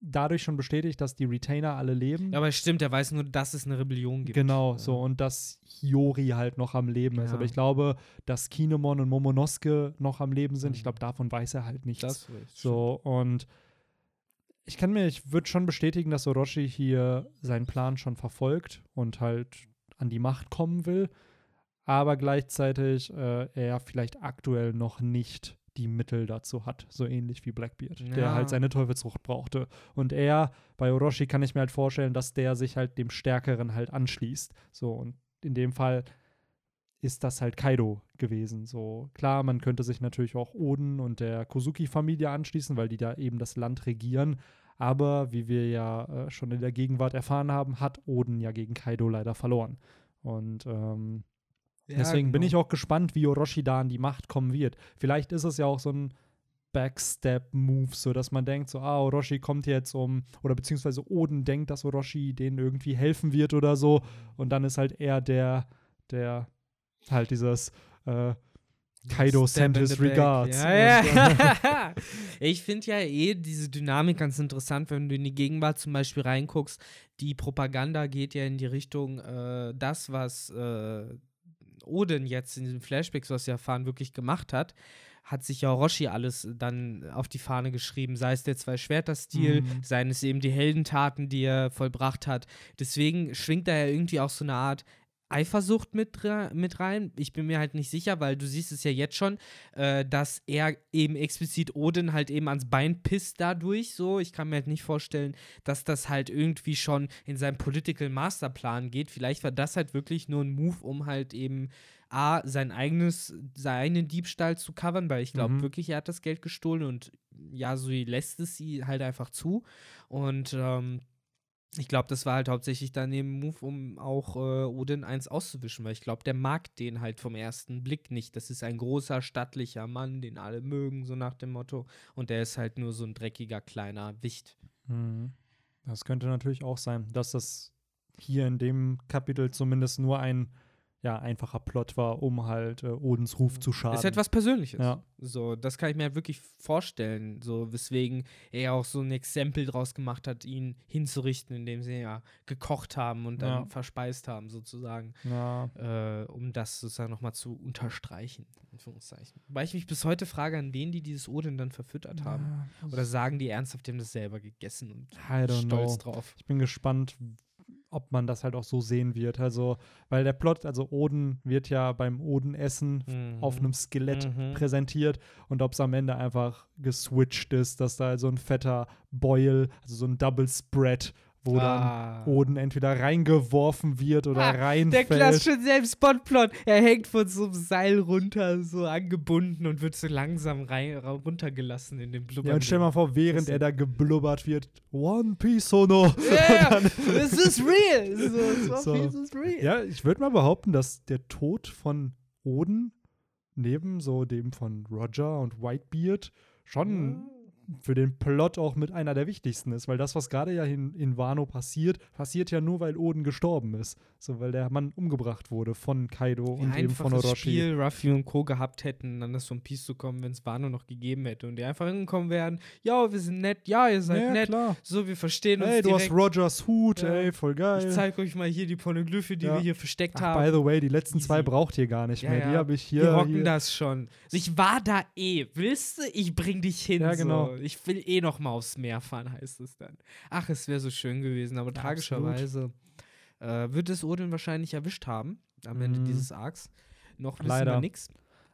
dadurch schon bestätigt, dass die Retainer alle leben. Ja, aber stimmt, er weiß nur, dass es eine Rebellion gibt. Genau, ja. so und dass Hiyori halt noch am Leben ja. ist. Aber ich glaube, dass Kinemon und Momonosuke noch am Leben sind. Mhm. Ich glaube, davon weiß er halt nichts. Das so und ich kann mir, ich würde schon bestätigen, dass Orochi hier seinen Plan schon verfolgt und halt an die Macht kommen will, aber gleichzeitig äh, er vielleicht aktuell noch nicht die Mittel dazu hat, so ähnlich wie Blackbeard, ja. der halt seine Teufelsfrucht brauchte. Und er, bei Orochi kann ich mir halt vorstellen, dass der sich halt dem Stärkeren halt anschließt. So, und in dem Fall ist das halt Kaido gewesen. So, klar, man könnte sich natürlich auch Oden und der Kozuki-Familie anschließen, weil die da eben das Land regieren. Aber wie wir ja äh, schon in der Gegenwart erfahren haben, hat Oden ja gegen Kaido leider verloren. Und ähm, ja, Deswegen genau. bin ich auch gespannt, wie Orochi da an die Macht kommen wird. Vielleicht ist es ja auch so ein Backstep-Move, so dass man denkt, so, ah, Orochi kommt jetzt um, oder beziehungsweise Oden denkt, dass Orochi denen irgendwie helfen wird oder so. Und dann ist halt er der, der halt dieses äh, Kaido sent his regards. Ja, ja. ich finde ja eh diese Dynamik ganz interessant, wenn du in die Gegenwart zum Beispiel reinguckst. Die Propaganda geht ja in die Richtung, äh, das, was äh, Odin jetzt in den Flashbacks, was wir erfahren, wirklich gemacht hat, hat sich ja Orochi alles dann auf die Fahne geschrieben, sei es der Zwei-Schwerter-Stil, mhm. seien es eben die Heldentaten, die er vollbracht hat. Deswegen schwingt da ja irgendwie auch so eine Art Eifersucht mit, mit rein. Ich bin mir halt nicht sicher, weil du siehst es ja jetzt schon, äh, dass er eben explizit Odin halt eben ans Bein pisst dadurch. So, ich kann mir halt nicht vorstellen, dass das halt irgendwie schon in seinem Political Masterplan geht. Vielleicht war das halt wirklich nur ein Move, um halt eben A, sein eigenes, seinen Diebstahl zu covern, weil ich glaube Mhm. wirklich, er hat das Geld gestohlen und Yasui lässt es sie halt einfach zu. Und ähm, ich glaube, das war halt hauptsächlich dann eben Move, um auch äh, Odin eins auszuwischen, weil ich glaube, der mag den halt vom ersten Blick nicht. Das ist ein großer, stattlicher Mann, den alle mögen, so nach dem Motto. Und der ist halt nur so ein dreckiger, kleiner Wicht. Mhm. Das könnte natürlich auch sein, dass das hier in dem Kapitel zumindest nur ein ja, einfacher Plot war, um halt äh, Odins Ruf zu schaden. Ist etwas Persönliches. Ja. So, das kann ich mir halt wirklich vorstellen. So, weswegen er auch so ein Exempel draus gemacht hat, ihn hinzurichten, indem sie ja gekocht haben und dann Ja. verspeist haben, sozusagen. Ja, äh, um das sozusagen nochmal zu unterstreichen. Anführungszeichen. Weil ich mich bis heute frage, an wen die dieses Odin dann verfüttert haben. Oder sagen die ernsthaft, die haben das selber gegessen und stolz know. drauf. Ich bin gespannt, ob man das halt auch so sehen wird. Also, weil der Plot, also Oden wird ja beim Oden-Essen Mhm. auf einem Skelett Mhm. präsentiert und ob es am Ende einfach geswitcht ist, dass da so ein fetter Boil, also so ein Double Spread, wo Ah. dann Oden entweder reingeworfen wird oder Ah, Der reinfällt. klassische Selbstspotplot. Er hängt von so einem Seil runter, so angebunden und wird so langsam rein, runtergelassen in den Blubber. Ja, und stell mal vor, während er da geblubbert wird, One Piece Sono. Ja, this is real. So, so, is real. Ja, ich würde mal behaupten, dass der Tod von Oden neben so dem von Roger und Whitebeard schon für den Plot auch mit einer der wichtigsten ist, weil das, was gerade ja in, in Wano passiert, passiert ja nur, weil Oden gestorben ist. So, weil der Mann umgebracht wurde von Kaido Wie und eben von Orochi. Spiel Ruffy und Co. gehabt hätten, dann das One Piece zu kommen, wenn es Wano noch gegeben hätte und die einfach hingekommen wären, ja, wir sind nett, ja, ihr seid Ja, nett, klar. so, wir verstehen uns Ey, du hast. Rogers Hut, Ja. ey, voll geil. ich zeig euch mal hier die Pornoglyphe, die Ja. wir hier versteckt Ach, haben. by the way, die letzten zwei Easy. braucht ihr gar nicht mehr. Die habe ich wir hier. rocken hier. das schon. Ich war da eh. Willst du? Ich bring dich hin. Ja, genau. So. Ich will eh noch mal aufs Meer fahren, heißt es dann. Ach, es wäre so schön gewesen, aber Ja, tragischerweise äh, wird es Odin wahrscheinlich erwischt haben am Ende Mhm. dieses Arcs. Noch wissen Leider. wir nichts.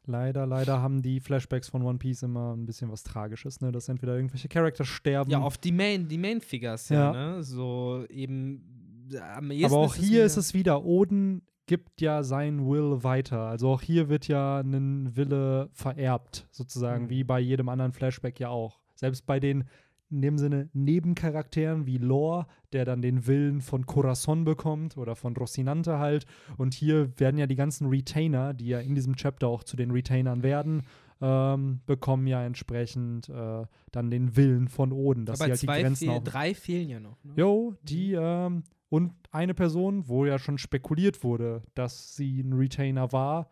Leider, leider haben die Flashbacks von One Piece immer ein bisschen was Tragisches, ne? Dass entweder irgendwelche Charakter sterben. Ja, auf die Main, die Main Figures, ja, Ja. ne? So eben äh, am ehesten Aber auch hier wieder- ist es wieder, Oden gibt ja sein Will weiter. Also auch hier wird ja ein Wille vererbt, sozusagen, Mhm. wie bei jedem anderen Flashback ja auch. Selbst bei den in dem Sinne Nebencharakteren wie Lore, der dann den Willen von Corazon bekommt oder von Rocinante halt. Und hier werden ja die ganzen Retainer, die ja in diesem Chapter auch zu den Retainern werden, ähm, bekommen ja entsprechend äh, dann den Willen von Oden, dass aber sie halt die zwei, Grenzen fehl, drei fehlen ja noch. Ne? Jo, die, ähm, und eine Person, wo ja schon spekuliert wurde, dass sie ein Retainer war,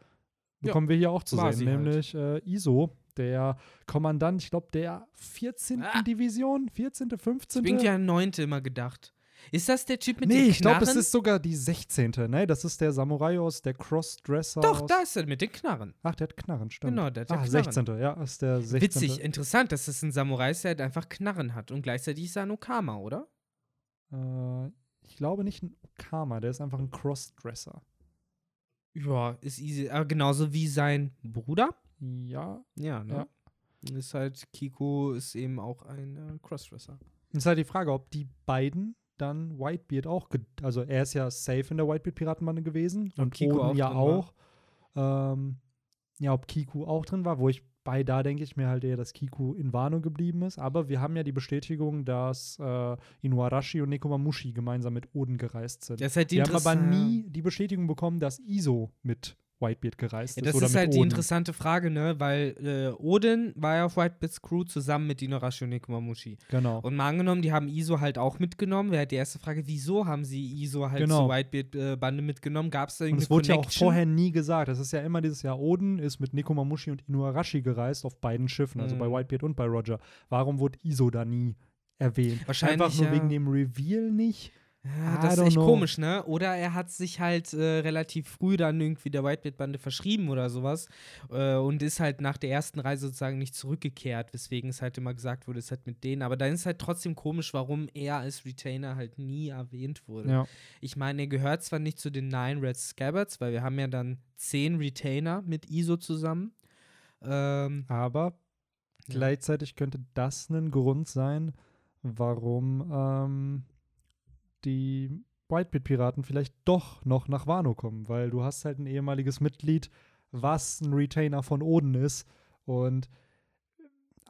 Ja, bekommen wir hier auch zu sehen, sie halt. nämlich äh, ISO, der Kommandant, ich glaube, der 14. Ah. Division, 14., 15. Ich bin ja neunte immer gedacht. Ist das der Typ mit nee, den ich glaube, es Knarren? ist sogar die 16. Ne, das ist der Samurai aus der Crossdresser. Doch, da ist er mit den Knarren. Ach, der hat Knarren, stimmt. Genau, der hat ja ah, Knarren. 16. Ja, ist der 16. Witzig, interessant, dass das ein Samurai ist, der halt einfach Knarren hat und gleichzeitig ist er ein Okama, oder? Äh, ich glaube nicht ein Okama, der ist einfach ein Crossdresser. Ja, ist easy. Aber genauso wie sein Bruder. Ja, Ja, ne? Ist halt, Kiko ist eben auch ein äh, Crossdresser. Ist halt die Frage, ob die beiden dann Whitebeard auch, also er ist ja safe in der Whitebeard-Piratenbande gewesen Ob und Kiku Oden auch ja auch. Ähm, ja, ob Kiku auch drin war, wo ich bei da denke ich mir halt eher, dass Kiku in Wano geblieben ist. Aber wir haben ja die Bestätigung, dass äh, Inuarashi und Nekomamushi gemeinsam mit Oden gereist sind. Das ist halt die wir haben aber nie die Bestätigung bekommen, dass Iso mit Whitebeard gereist Ja, ist. das ist halt die Oden. interessante Frage, ne? Weil äh, Odin war ja auf Whitebeards Crew zusammen mit Inuarashi und Nekomamushi. Genau. Und mal angenommen, die haben Iso halt auch mitgenommen. Wäre halt die erste Frage, wieso haben sie Iso halt Genau. zur Whitebeard-Bande mitgenommen? Gab es da Und irgendeine es wurde ja auch Connection? vorher nie gesagt. Es ist ja immer dieses Jahr, Oden ist mit Nekomamushi und Inuarashi gereist auf beiden Schiffen, also Mhm. bei Whitebeard und bei Roger. Warum wurde Iso da nie erwähnt? Wahrscheinlich, Einfach nur ja. wegen dem Reveal nicht. Ja, das ist echt know. komisch, ne? Oder er hat sich halt äh, relativ früh dann irgendwie der Whitebeard-Bande verschrieben oder sowas äh, und ist halt nach der ersten Reise sozusagen nicht zurückgekehrt, weswegen es halt immer gesagt wurde, es hat mit denen. Aber dann ist halt trotzdem komisch, warum er als Retainer halt nie erwähnt wurde. Ja. Ich meine, er gehört zwar nicht zu den Nine Red Scabbards, weil wir haben ja dann zehn Retainer mit ISO zusammen. Ähm, Aber Ja. gleichzeitig könnte das ein Grund sein, warum ähm, die Whitebeard-Piraten vielleicht doch noch nach Wano kommen, weil du hast halt ein ehemaliges Mitglied, was ein Retainer von Oden ist. Und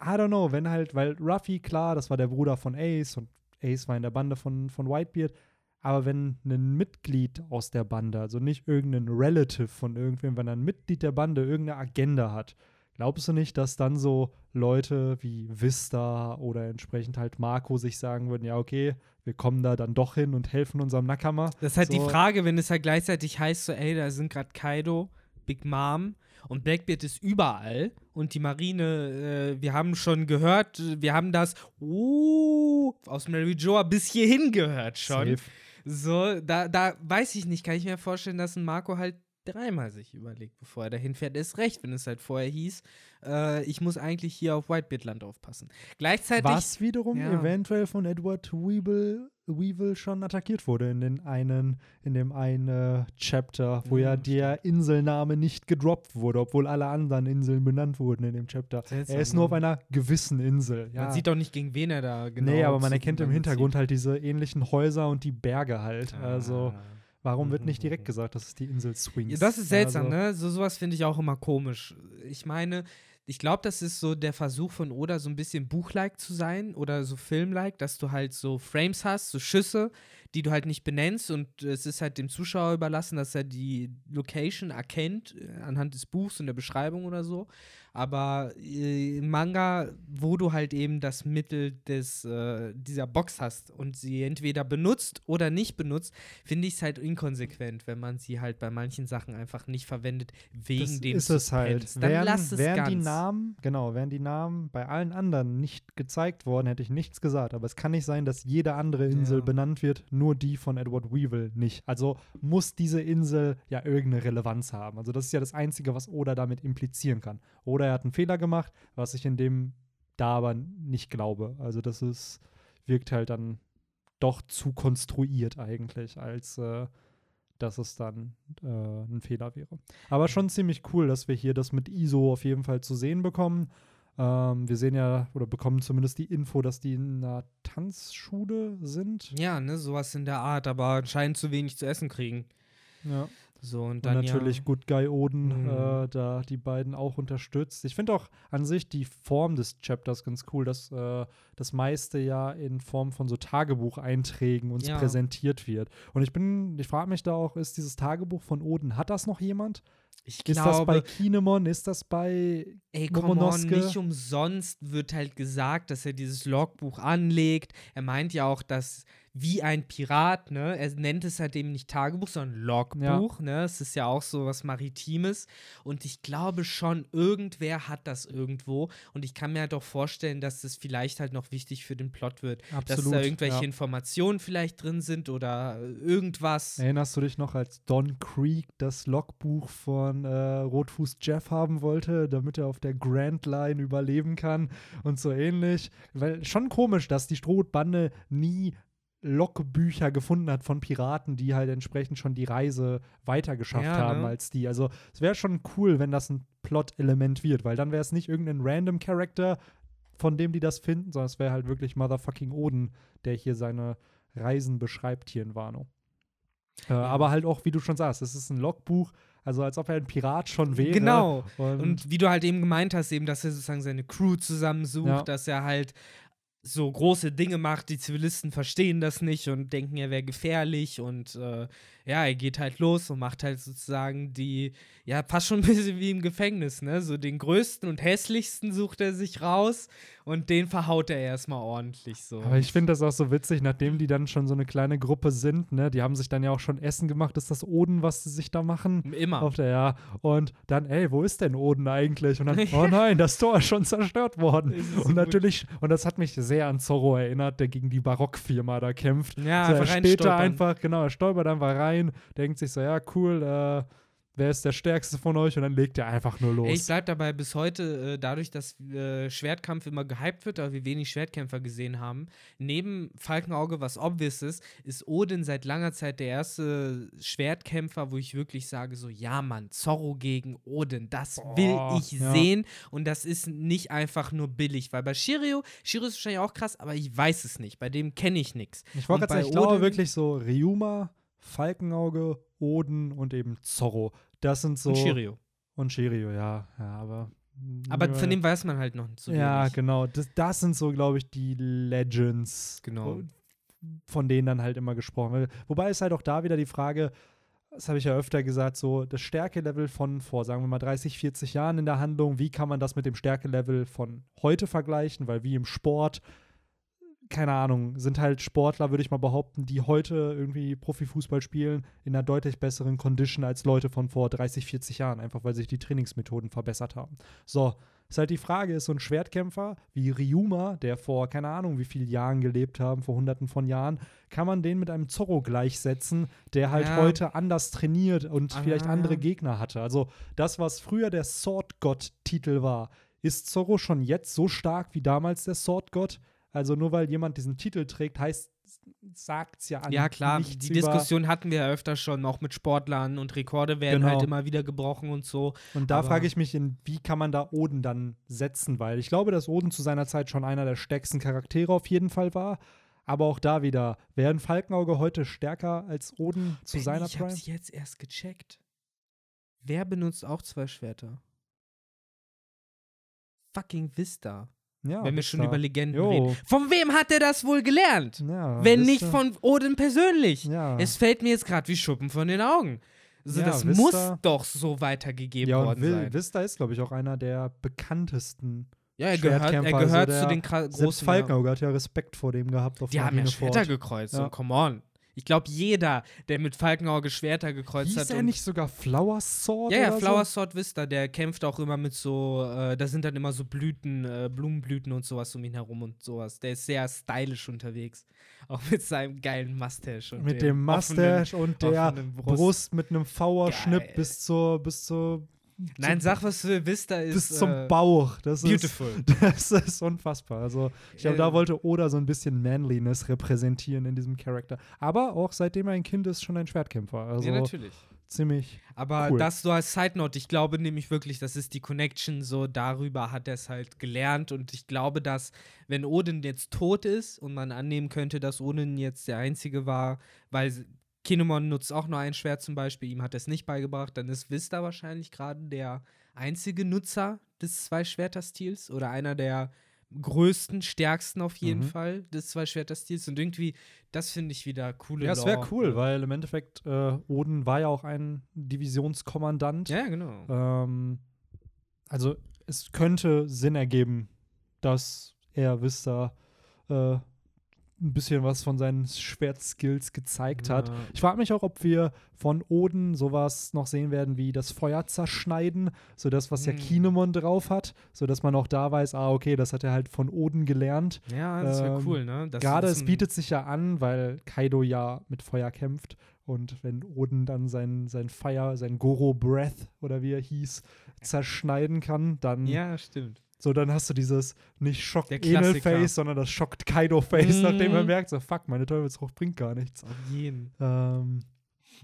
I don't know, wenn halt, weil Ruffy, klar, das war der Bruder von Ace und Ace war in der Bande von, von Whitebeard, aber wenn ein Mitglied aus der Bande, also nicht irgendein Relative von irgendwem, wenn ein Mitglied der Bande irgendeine Agenda hat, glaubst du nicht, dass dann so Leute wie Vista oder entsprechend halt Marco sich sagen würden, ja, okay, wir kommen da dann doch hin und helfen unserem Nakama? Das ist halt die So. Frage, wenn es halt gleichzeitig heißt, so, ey, da sind gerade Kaido, Big Mom und Blackbeard ist überall und die Marine, äh, wir haben schon gehört, wir haben das uh, aus Mary Joa bis hierhin gehört schon. Safe. So, da, da weiß ich nicht, kann ich mir vorstellen, dass ein Marco halt dreimal sich überlegt, bevor er dahin fährt. Er ist recht, wenn es halt vorher hieß, äh, ich muss eigentlich hier auf Whitebeard-Land aufpassen. Gleichzeitig. Was wiederum ja. eventuell von Edward Weevil, Weevil schon attackiert wurde in den einen, in dem einen äh, Chapter, wo ja, Ja, der Inselname nicht gedroppt wurde, obwohl alle anderen Inseln benannt wurden in dem Chapter. Seltsam, er ist nur ne? auf einer gewissen Insel. Ja. Man sieht auch nicht, gegen wen er da genau. nee, aber man erkennt im Hintergrund halt diese ähnlichen Häuser und die Berge halt. Also, Ah. warum wird Mhm, nicht direkt mhm. gesagt, dass es die Insel Swings? Ja, das ist seltsam, also, ne? So sowas finde ich auch immer komisch. Ich meine, ich glaube, das ist so der Versuch von Oda, so ein bisschen Buchlike zu sein oder so Filmlike, dass du halt so Frames hast, so Schüsse, die du halt nicht benennst und es ist halt dem Zuschauer überlassen, dass er die Location erkennt äh, anhand des Buchs und der Beschreibung oder so. Aber äh, Manga, wo du halt eben das Mittel des, äh, dieser Box hast und sie entweder benutzt oder nicht benutzt, finde ich es halt inkonsequent, wenn man sie halt bei manchen Sachen einfach nicht verwendet, wegen das dem ist es halt. Dann wären, lass es wären ganz. die Namen, genau, wären die Namen bei allen anderen nicht gezeigt worden, hätte ich nichts gesagt. Aber es kann nicht sein, dass jede andere Insel Ja. benannt wird, nur die von Edward Weevil nicht. Also muss diese Insel ja irgendeine Relevanz haben. Also das ist ja das Einzige, was Oda damit implizieren kann. Oder er hat einen Fehler gemacht, was ich in dem da aber nicht glaube. Also das ist, wirkt halt dann doch zu konstruiert eigentlich, als äh, dass es dann äh, ein Fehler wäre. Aber schon ziemlich cool, dass wir hier das mit ISO auf jeden Fall zu sehen bekommen. Ähm, wir sehen ja oder bekommen zumindest die Info, dass die in einer Tanzschule sind. Ja, ne, sowas in der Art, aber anscheinend zu wenig zu essen kriegen. Ja. So, und Und dann natürlich ja, Good Guy Oden, Mhm. äh, da die beiden auch unterstützt. Ich finde auch an sich die Form des Chapters ganz cool, dass äh, das meiste ja in Form von so Tagebucheinträgen uns Ja. präsentiert wird. Und ich bin, ich frage mich da auch, ist dieses Tagebuch von Oden, hat das noch jemand? Ich Ist das bei glaube, Kinemon? Ist das bei ey, come on, Momonosuke? nicht umsonst wird halt gesagt, dass er dieses Logbuch anlegt. Er meint ja auch, dass wie ein Pirat, ne, er nennt es halt eben nicht Tagebuch, sondern Logbuch, ne, es ist ja auch so was Maritimes und ich glaube schon, irgendwer hat das irgendwo und ich kann mir halt auch vorstellen, dass das vielleicht halt noch wichtig für den Plot wird, dass Absolut, da irgendwelche ja. Informationen vielleicht drin sind oder äh, irgendwas. Erinnerst du dich noch, als Don Creek das Logbuch von äh, Rotfuß Jeff haben wollte, damit er auf der Grand Line überleben kann und so ähnlich? Weil schon komisch, dass die Strohbande nie Logbücher gefunden hat von Piraten, die halt entsprechend schon die Reise weitergeschafft Ja, haben ne? als die. Also es wäre schon cool, wenn das ein Plot-Element wird, weil dann wäre es nicht irgendein random Character, von dem die das finden, sondern es wäre halt wirklich Motherfucking Oden, der hier seine Reisen beschreibt hier in Wano. Äh, Aber halt auch, wie du schon sagst, es ist ein Logbuch, also als ob er ein Pirat schon wäre. Genau. Und, Und wie du halt eben gemeint hast, eben, dass er sozusagen seine Crew zusammensucht, Ja. dass er halt so große Dinge macht, die Zivilisten verstehen das nicht und denken, er wäre gefährlich und äh, ja, er geht halt los und macht halt sozusagen die, ja, fast schon ein bisschen wie im Gefängnis, ne? So den größten und hässlichsten sucht er sich raus und den verhaut er erstmal ordentlich so. aber ich finde das auch so witzig, nachdem die dann schon so eine kleine Gruppe sind, ne, die haben sich dann ja auch schon Essen gemacht. Ist das Oden, was sie sich da machen? Immer. Auf der, ja. Und dann, ey, wo ist denn Oden eigentlich? Und dann, oh nein, das Tor ist schon zerstört worden. Und natürlich, und das hat mich sehr sehr an Zorro erinnert, der gegen die Barockfirma da kämpft. Ja, so, er steht da einfach, genau, er stolpert einfach rein, denkt sich so, ja, cool, äh, wer ist der Stärkste von euch? Und dann legt er einfach nur los. Ich bleib dabei bis heute, äh, dadurch, dass äh, Schwertkampf immer gehypt wird, aber wir wenig Schwertkämpfer gesehen haben. Neben Falkenauge, was obvious ist, ist Odin seit langer Zeit der erste Schwertkämpfer, wo ich wirklich sage: so, ja, Mann, Zorro gegen Odin, das will Boah, ich ja. sehen. Und das ist nicht einfach nur billig, weil bei Shiryu, Shiryu ist wahrscheinlich auch krass, aber ich weiß es nicht. Bei dem kenne ich nichts. Ich wollte gerade sagen, ich glaube wirklich so Ryuma, Falkenauge, Oden und eben Zorro. Das sind so. Und Shiryu. Und Shiryu, ja. Ja, aber. Aber Ja, von dem weiß man halt noch nicht so Ja, wenig. genau. Das, das sind so, glaube ich, die Legends. Genau. Von denen dann halt immer gesprochen wird. Wobei ist halt auch da wieder die Frage, das habe ich ja öfter gesagt, so das Stärkelevel von vor, sagen wir mal, 30, 40 Jahren in der Handlung, wie kann man das mit dem Stärkelevel von heute vergleichen? Weil wie im Sport, keine Ahnung, sind halt Sportler, würde ich mal behaupten, die heute irgendwie Profifußball spielen, in einer deutlich besseren Condition als Leute von vor 30, 40 Jahren, einfach weil sich die Trainingsmethoden verbessert haben. So, ist halt die Frage, ist so ein Schwertkämpfer wie Ryuma, der vor, keine Ahnung, wie vielen Jahren gelebt haben, vor hunderten von Jahren, kann man den mit einem Zorro gleichsetzen, der halt Ja. heute anders trainiert und Ah. vielleicht andere Gegner hatte. Also das, was früher der Sword God-Titel war, ist Zorro schon jetzt so stark wie damals der Sword God? Also nur weil jemand diesen Titel trägt, heißt, sagt's ja an Ja, klar, die Diskussion hatten wir ja öfter schon, auch mit Sportlern und Rekorde werden Genau. halt immer wieder gebrochen und so. Und da frage ich mich, in, wie kann man da Oden dann setzen? Weil ich glaube, dass Oden zu seiner Zeit schon einer der stärksten Charaktere auf jeden Fall war. Aber auch da wieder, wären Falkenauge heute stärker als Oden zu Benny, seiner ich Prime? hab's jetzt erst gecheckt. Wer benutzt auch zwei Schwerter? Fucking Vista. Ja, wenn wir schon Vista. über Legenden Jo. reden. Von wem hat er das wohl gelernt? Ja, wenn nicht von Odin persönlich. Ja. Es fällt mir jetzt gerade wie Schuppen von den Augen. Also das Vista- muss doch so weitergegeben ja, und worden Vil- sein. Vista ist, glaube ich, auch einer der bekanntesten. Ja, er gehört, er also gehört der- zu den kra- Selbst großen. Falkenauge hat ja Respekt vor dem gehabt auf Die haben ja. Schwerter gekreuzt. Ja. Und come on. Ich glaube, jeder, der mit Falkenauge Schwerter gekreuzt Hieß hat. er und nicht sogar Flower Sword? ja, ja, Flower So? Sword Vista, der kämpft auch immer mit so, äh, da sind dann immer so Blüten, äh, Blumenblüten und sowas um ihn herum und sowas. Der ist sehr stylisch unterwegs. Auch mit seinem geilen Mustache. Und Mit dem offenen- Mustache und der offenen Brust. mit einem V-Schnipp bis zur, bis zur Nein, sag, was du Vista ist. bis zum äh, Bauch. Das ist, Beautiful. das ist unfassbar. Also, ich glaube, da wollte Oda so ein bisschen Manliness repräsentieren in diesem Charakter. Aber auch seitdem er ein Kind ist, schon ein Schwertkämpfer. Also ja, natürlich. ziemlich. Aber Cool. das so als Side Note, ich glaube nämlich wirklich, das ist die Connection, so darüber hat er es halt gelernt und ich glaube, dass wenn Odin jetzt tot ist und man annehmen könnte, dass Odin jetzt der Einzige war, weil Kinemon nutzt auch nur ein Schwert zum Beispiel, ihm hat er es nicht beigebracht, dann ist Vista wahrscheinlich gerade der einzige Nutzer des Zwei-Schwerter-Stils oder einer der größten, stärksten auf jeden Mhm. Fall des Zwei-Schwerter-Stils und irgendwie, das finde ich wieder coole Ja, es wäre cool, weil im Endeffekt äh, Oden war ja auch ein Divisionskommandant. Ja, genau. Ähm, also es könnte Sinn ergeben, dass er Vista äh, ein bisschen was von seinen Schwertskills gezeigt hat. Ja. Ich frage mich auch, ob wir von Oden sowas noch sehen werden wie das Feuer zerschneiden, so das, was ja Hm. Kinemon drauf hat, so dass man auch da weiß, ah, okay, das hat er halt von Oden gelernt. Ja, das wäre Ähm, cool, ne? Gerade es bietet sich ja an, weil Kaido ja mit Feuer kämpft und wenn Oden dann sein, sein Fire, sein Goro Breath oder wie er hieß, zerschneiden kann, dann Ja, stimmt. So dann hast du dieses nicht schockt Der Enel Klassiker. Face, sondern das schockt Kaido Face, Mhm. nachdem er merkt, so fuck, meine Teufelsfrucht bringt gar nichts. Auf jeden. Ähm,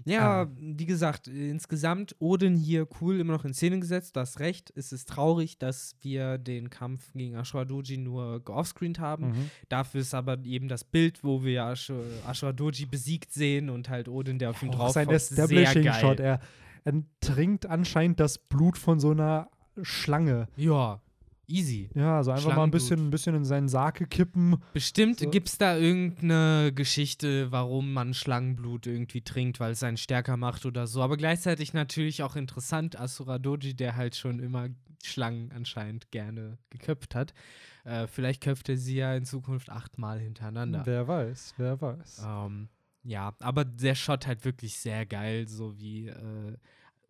Ja, Ah. wie gesagt, insgesamt Odin hier cool immer noch in Szene gesetzt. Du hast recht. Es ist traurig, dass wir den Kampf gegen Ashura Doji nur geoffscreent haben. mhm. Dafür ist aber eben das Bild, wo wir Ash Ashura Doji besiegt sehen und halt Odin, der auf ihn auch drauf sein kommt, sehr Establishing-Shot, geil. er, er trinkt anscheinend das Blut von so einer Schlange. Ja, easy. Ja, also einfach mal ein bisschen, ein bisschen in seinen Sake kippen. Bestimmt So. gibt es da irgendeine Geschichte, warum man Schlangenblut irgendwie trinkt, weil es einen stärker macht oder so. Aber gleichzeitig natürlich auch interessant, Asura Doji, der halt schon immer Schlangen anscheinend gerne geköpft hat. Äh, vielleicht köpft er sie ja in Zukunft achtmal hintereinander. Wer weiß, wer weiß. Ähm, ja, aber der Shot halt wirklich sehr geil, so wie äh,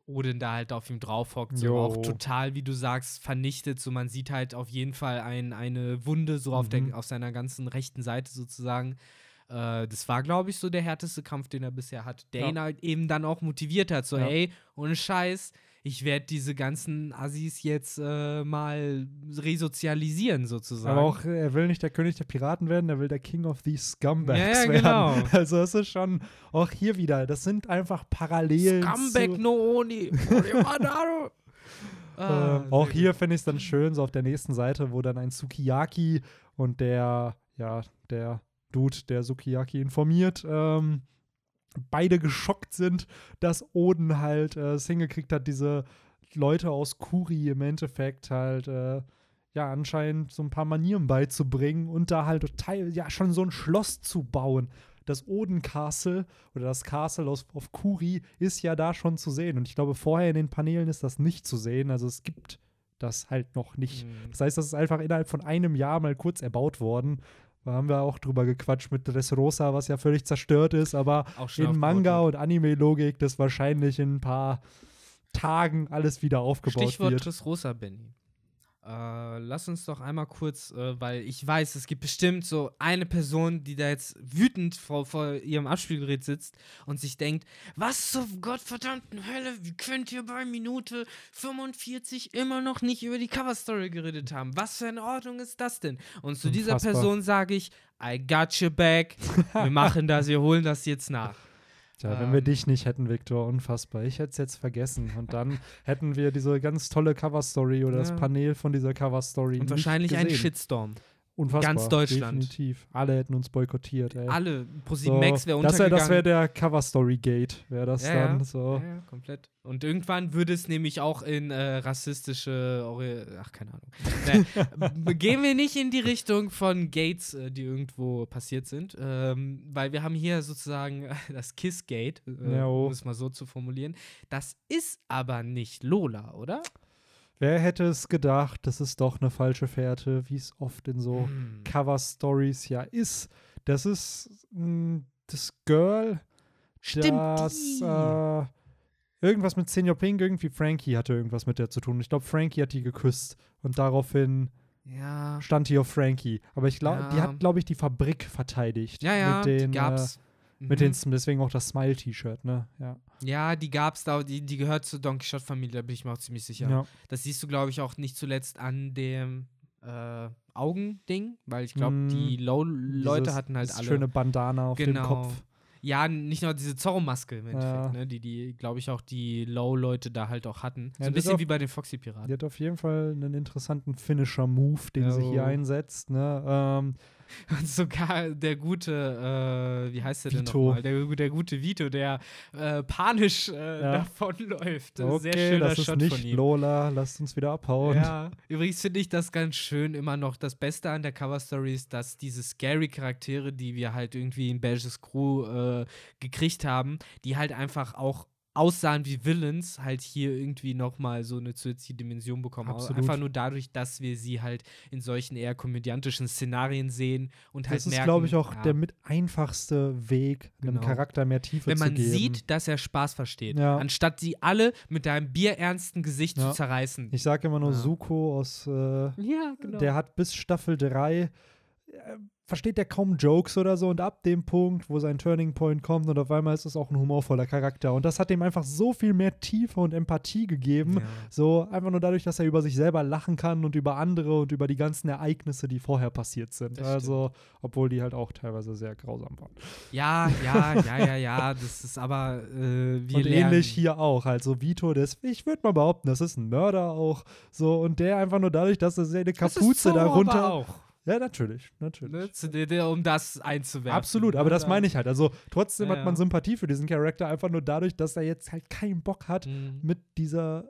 Odin da halt auf ihm drauf hockt, so auch total, wie du sagst, vernichtet. So, man sieht halt auf jeden Fall ein, eine Wunde so auf, Mhm. der, auf seiner ganzen rechten Seite sozusagen. Äh, das war, glaube ich, so der härteste Kampf, den er bisher hat, der Ja. ihn halt eben dann auch motiviert hat. So, Ja. ey, ohne Scheiß, ich werde diese ganzen Assis jetzt äh, mal resozialisieren, sozusagen. Aber auch, er will nicht der König der Piraten werden, er will der King of these Scumbags Ja, ja, werden. genau. Also es ist schon, auch hier wieder, das sind einfach Parallelen Scumbag no Oni. Ah, ähm, auch hier finde ich es dann schön, so auf der nächsten Seite, wo dann ein Sukiyaki und der, ja, der Dude, der Sukiyaki informiert, ähm, beide geschockt sind, dass Oden halt äh, es hingekriegt hat, diese Leute aus Kuri im Endeffekt halt, äh, ja, anscheinend so ein paar Manieren beizubringen und da halt teil, ja, schon so ein Schloss zu bauen. Das Oden Castle oder das Castle aus, auf Kuri ist ja da schon zu sehen. Und ich glaube, vorher in den Paneelen ist das nicht zu sehen. Also es gibt das halt noch nicht. Mhm. Das heißt, das ist einfach innerhalb von einem Jahr mal kurz erbaut worden. Da haben wir auch drüber gequatscht mit Dressrosa, was ja völlig zerstört ist, aber in Manga und Anime-Logik das wahrscheinlich in ein paar Tagen alles wieder aufgebaut Stichwort wird. Dressrosa, Benny. Äh, lass uns doch einmal kurz, äh, weil ich weiß, es gibt bestimmt so eine Person, die da jetzt wütend vor, vor ihrem Abspielgerät sitzt und sich denkt, was zur gottverdammten Hölle, wie könnt ihr bei Minute 45 immer noch nicht über die Coverstory geredet haben? Was für eine Ordnung ist das denn? Und zu dieser Unfassbar. Person sage ich, I got your back, wir machen das, wir holen das jetzt nach. Tja, wenn wir ähm, dich nicht hätten, Victor, unfassbar. Ich hätte es jetzt vergessen. Und dann hätten wir diese ganz tolle Cover-Story oder das Ja. Panel von dieser Cover-Story. Und wahrscheinlich ein gesehen. Shitstorm. Unfassbar. ganz Deutschland. Definitiv. Alle hätten uns boykottiert, ey. Alle, So, ProSieben Max wäre das wäre untergegangen. das wär der Cover-Story-Gate, wäre das Ja, dann. ja. So. Ja, ja, komplett. Und irgendwann würde es nämlich auch in äh, rassistische, Ori ach, keine Ahnung. Nee, gehen wir nicht in die Richtung von Gates, äh, die irgendwo passiert sind, ähm, weil wir haben hier sozusagen äh, das Kiss-Gate, äh, Ja, oh. um es mal so zu formulieren. Das ist aber nicht Lola, oder? Wer hätte es gedacht, das ist doch eine falsche Fährte, wie es oft in so Hm. Cover-Stories ja ist. Das ist mh, das Girl, Stimmt. das die. äh, irgendwas mit Senior Pink, irgendwie Frankie hatte irgendwas mit der zu tun. Ich glaube, Frankie hat die geküsst und daraufhin ja. stand die auf Frankie. Aber ich glaube, die Ja. hat, glaube ich, die Fabrik verteidigt. Ja, ja, mit den, die gab's. Äh, mit den, Mhm. deswegen auch das Smile-T-Shirt, ne? Ja. Ja, die gab's da, die, die gehört zur Don Quixote-Familie, da bin ich mir auch ziemlich sicher. ja. Das siehst du, glaube ich, auch nicht zuletzt an dem äh, Augending, weil ich glaube, Mm, die Low-Leute Dieses- hatten halt alle. schöne Bandana auf Genau. dem Kopf. Ja, nicht nur diese Zorro-Maske im Endeffekt, Ja. ne, die, die glaube ich, auch die Low-Leute da halt auch hatten. So Ja, ein bisschen auf- wie bei den Foxy-Piraten. Die hat auf jeden Fall einen interessanten Finisher-Move, den sie hier Jo. einsetzt. Ne? Ähm, Und sogar der gute, äh, wie heißt der denn nochmal? Der, der gute Vito, der äh, panisch äh, Ja. davonläuft. okay, Sehr schöner das ist Shot nicht von ihm. Lola, lasst uns wieder abhauen. Ja, übrigens finde ich das ganz schön immer noch. Das Beste an der Cover Story ist, dass diese scary Charaktere, die wir halt irgendwie in Bear's Crew äh, gekriegt haben, die halt einfach auch aussahen wie Villains, halt hier irgendwie nochmal so eine zusätzliche Dimension bekommen. Absolut. Einfach nur dadurch, dass wir sie halt in solchen eher komödiantischen Szenarien sehen und halt Das ist, merken, glaube ich, auch ja, der mit einfachste Weg, einem Genau. Charakter mehr Tiefe wenn zu man geben. sieht, dass er Spaß versteht, Ja. anstatt sie alle mit einem bierernsten Gesicht Ja. zu zerreißen. ich sage immer nur Ja. Suko aus, äh, ja, genau. der hat bis Staffel 3 äh, versteht der kaum Jokes oder so und ab dem Punkt, wo sein Turning Point kommt und auf einmal ist es auch ein humorvoller Charakter und das hat ihm einfach so viel mehr Tiefe und Empathie gegeben, Ja. so einfach nur dadurch, dass er über sich selber lachen kann und über andere und über die ganzen Ereignisse, die vorher passiert sind. Das also, obwohl die halt auch teilweise sehr grausam waren. Ja, ja, ja, ja, ja, das ist aber, äh, wir und lernen. ähnlich hier auch. Also Vito, ist, ich würde mal behaupten, das ist ein Mörder auch. So, und der einfach nur dadurch, dass er seine Das Kapuze darunter. auch, Ja, natürlich, natürlich. ne, um das einzuwerfen. Absolut, aber das Ja. meine ich halt. Also trotzdem Ja, hat man ja. Sympathie für diesen Charakter, einfach nur dadurch, dass er jetzt halt keinen Bock hat, Mhm. mit dieser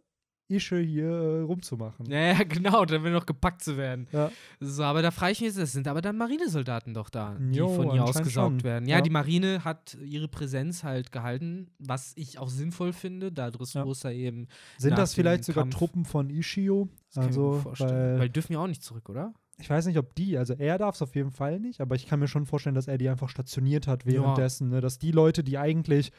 Ische hier äh, rumzumachen. Ja, ja, genau, dann will noch gepackt zu werden. Ja. So, aber da frage ich mich jetzt, es sind aber dann Marinesoldaten doch da, die Jo, von ihr ausgesaugt schon. werden. Ja, Ja. die Marine hat ihre Präsenz halt gehalten, was ich auch sinnvoll finde, da Dressrosa eben. Sind das vielleicht sogar Kampf- Truppen von Ishio? Das kann ich mir Also, vorstellen. weil, weil die dürfen ja auch nicht zurück, oder? Ich weiß nicht, ob die, also er darf es auf jeden Fall nicht, aber ich kann mir schon vorstellen, dass er die einfach stationiert hat währenddessen, ne? dass die Leute, die eigentlich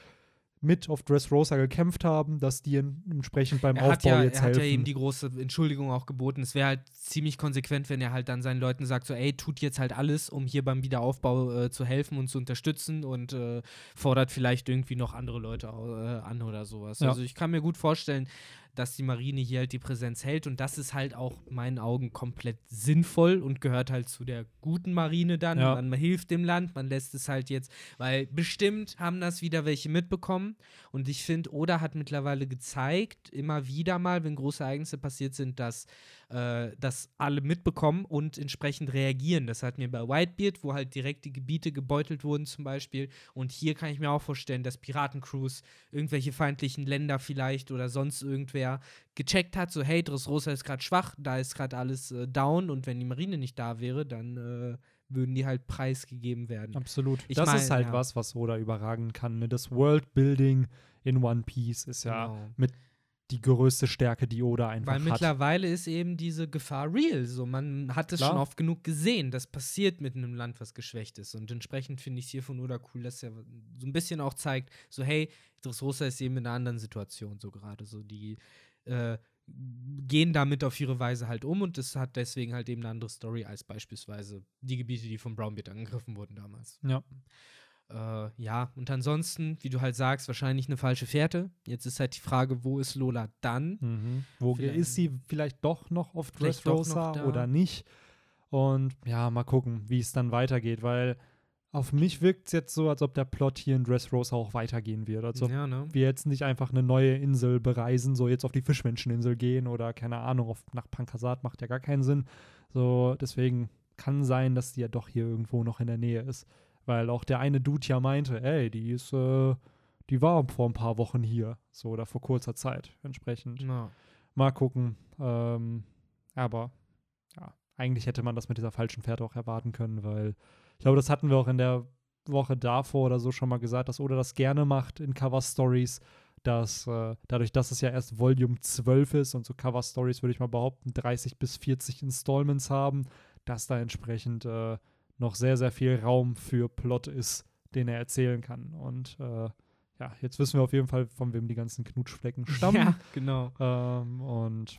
mit auf Dressrosa gekämpft haben, dass die en- entsprechend beim Er hat, Aufbau ja, jetzt er hat helfen. ja eben die große Entschuldigung auch geboten. Es wäre halt ziemlich konsequent, wenn er halt dann seinen Leuten sagt, so, ey, tut jetzt halt alles, um hier beim Wiederaufbau äh, zu helfen und zu unterstützen und äh, fordert vielleicht irgendwie noch andere Leute äh, an oder sowas. Ja. Also ich kann mir gut vorstellen, dass die Marine hier halt die Präsenz hält und das ist halt auch in meinen Augen komplett sinnvoll und gehört halt zu der guten Marine dann. Ja. Man hilft dem Land, man lässt es halt jetzt, weil bestimmt haben das wieder welche mitbekommen und ich finde, Oda hat mittlerweile gezeigt, immer wieder mal, wenn große Ereignisse passiert sind, dass äh, das alle mitbekommen und entsprechend reagieren. Das hatten wir bei Whitebeard, wo halt direkt die Gebiete gebeutelt wurden zum Beispiel. Und hier kann ich mir auch vorstellen, dass Piratencrews irgendwelche feindlichen Länder vielleicht oder sonst irgendwer gecheckt hat, so hey, Dressrosa ist gerade schwach, da ist gerade alles äh, down und wenn die Marine nicht da wäre, dann äh, würden die halt preisgegeben werden. Absolut. Ich das ist mein, halt ja. was, was Oda überragen kann. Ne? Das Worldbuilding in One Piece ist ja Genau. mit die größte Stärke, die Oda einfach Weil hat. mittlerweile ist eben diese Gefahr real. So, man hat es schon oft genug gesehen. Das passiert mit einem Land, was geschwächt ist. Und entsprechend finde ich es hier von Oda cool, dass er so ein bisschen auch zeigt, so, hey, Dressrosa ist eben in einer anderen Situation so gerade. So, die äh, gehen damit auf ihre Weise halt um und es hat deswegen halt eben eine andere Story als beispielsweise die Gebiete, die von Brownbeard angegriffen wurden damals. Ja. Äh, ja, und ansonsten, wie du halt sagst, wahrscheinlich eine falsche Fährte. Jetzt ist halt die Frage, wo ist Lola dann? Mhm. Wo Vielleicht- ist sie vielleicht doch noch auf Dressrosa oder nicht? Und ja, mal gucken, wie es dann weitergeht, weil auf mich wirkt es jetzt so, als ob der Plot hier in Dressrosa auch weitergehen wird. Als ob ja, ne? wir jetzt nicht einfach eine neue Insel bereisen, so jetzt auf die Fischmenscheninsel gehen oder keine Ahnung, auf, nach Pankasat macht ja gar keinen Sinn. So, deswegen kann sein, dass die ja doch hier irgendwo noch in der Nähe ist. Weil auch der eine Dude ja meinte, ey, die ist, äh, die war vor ein paar Wochen hier, so oder vor kurzer Zeit entsprechend. Ja. Mal gucken. Ähm, aber ja, eigentlich hätte man das mit dieser falschen Fährte auch erwarten können, weil ich glaube, das hatten wir auch in der Woche davor oder so schon mal gesagt, dass Oda das gerne macht in Cover Stories, dass äh, dadurch, dass es ja erst Volume 12 ist und so Cover Stories, würde ich mal behaupten, 30 bis 40 Installments haben, dass da entsprechend äh, noch sehr, sehr viel Raum für Plot ist, den er erzählen kann. Und äh, ja, jetzt wissen wir auf jeden Fall, von wem die ganzen Knutschflecken stammen. Ja, genau. Ähm, und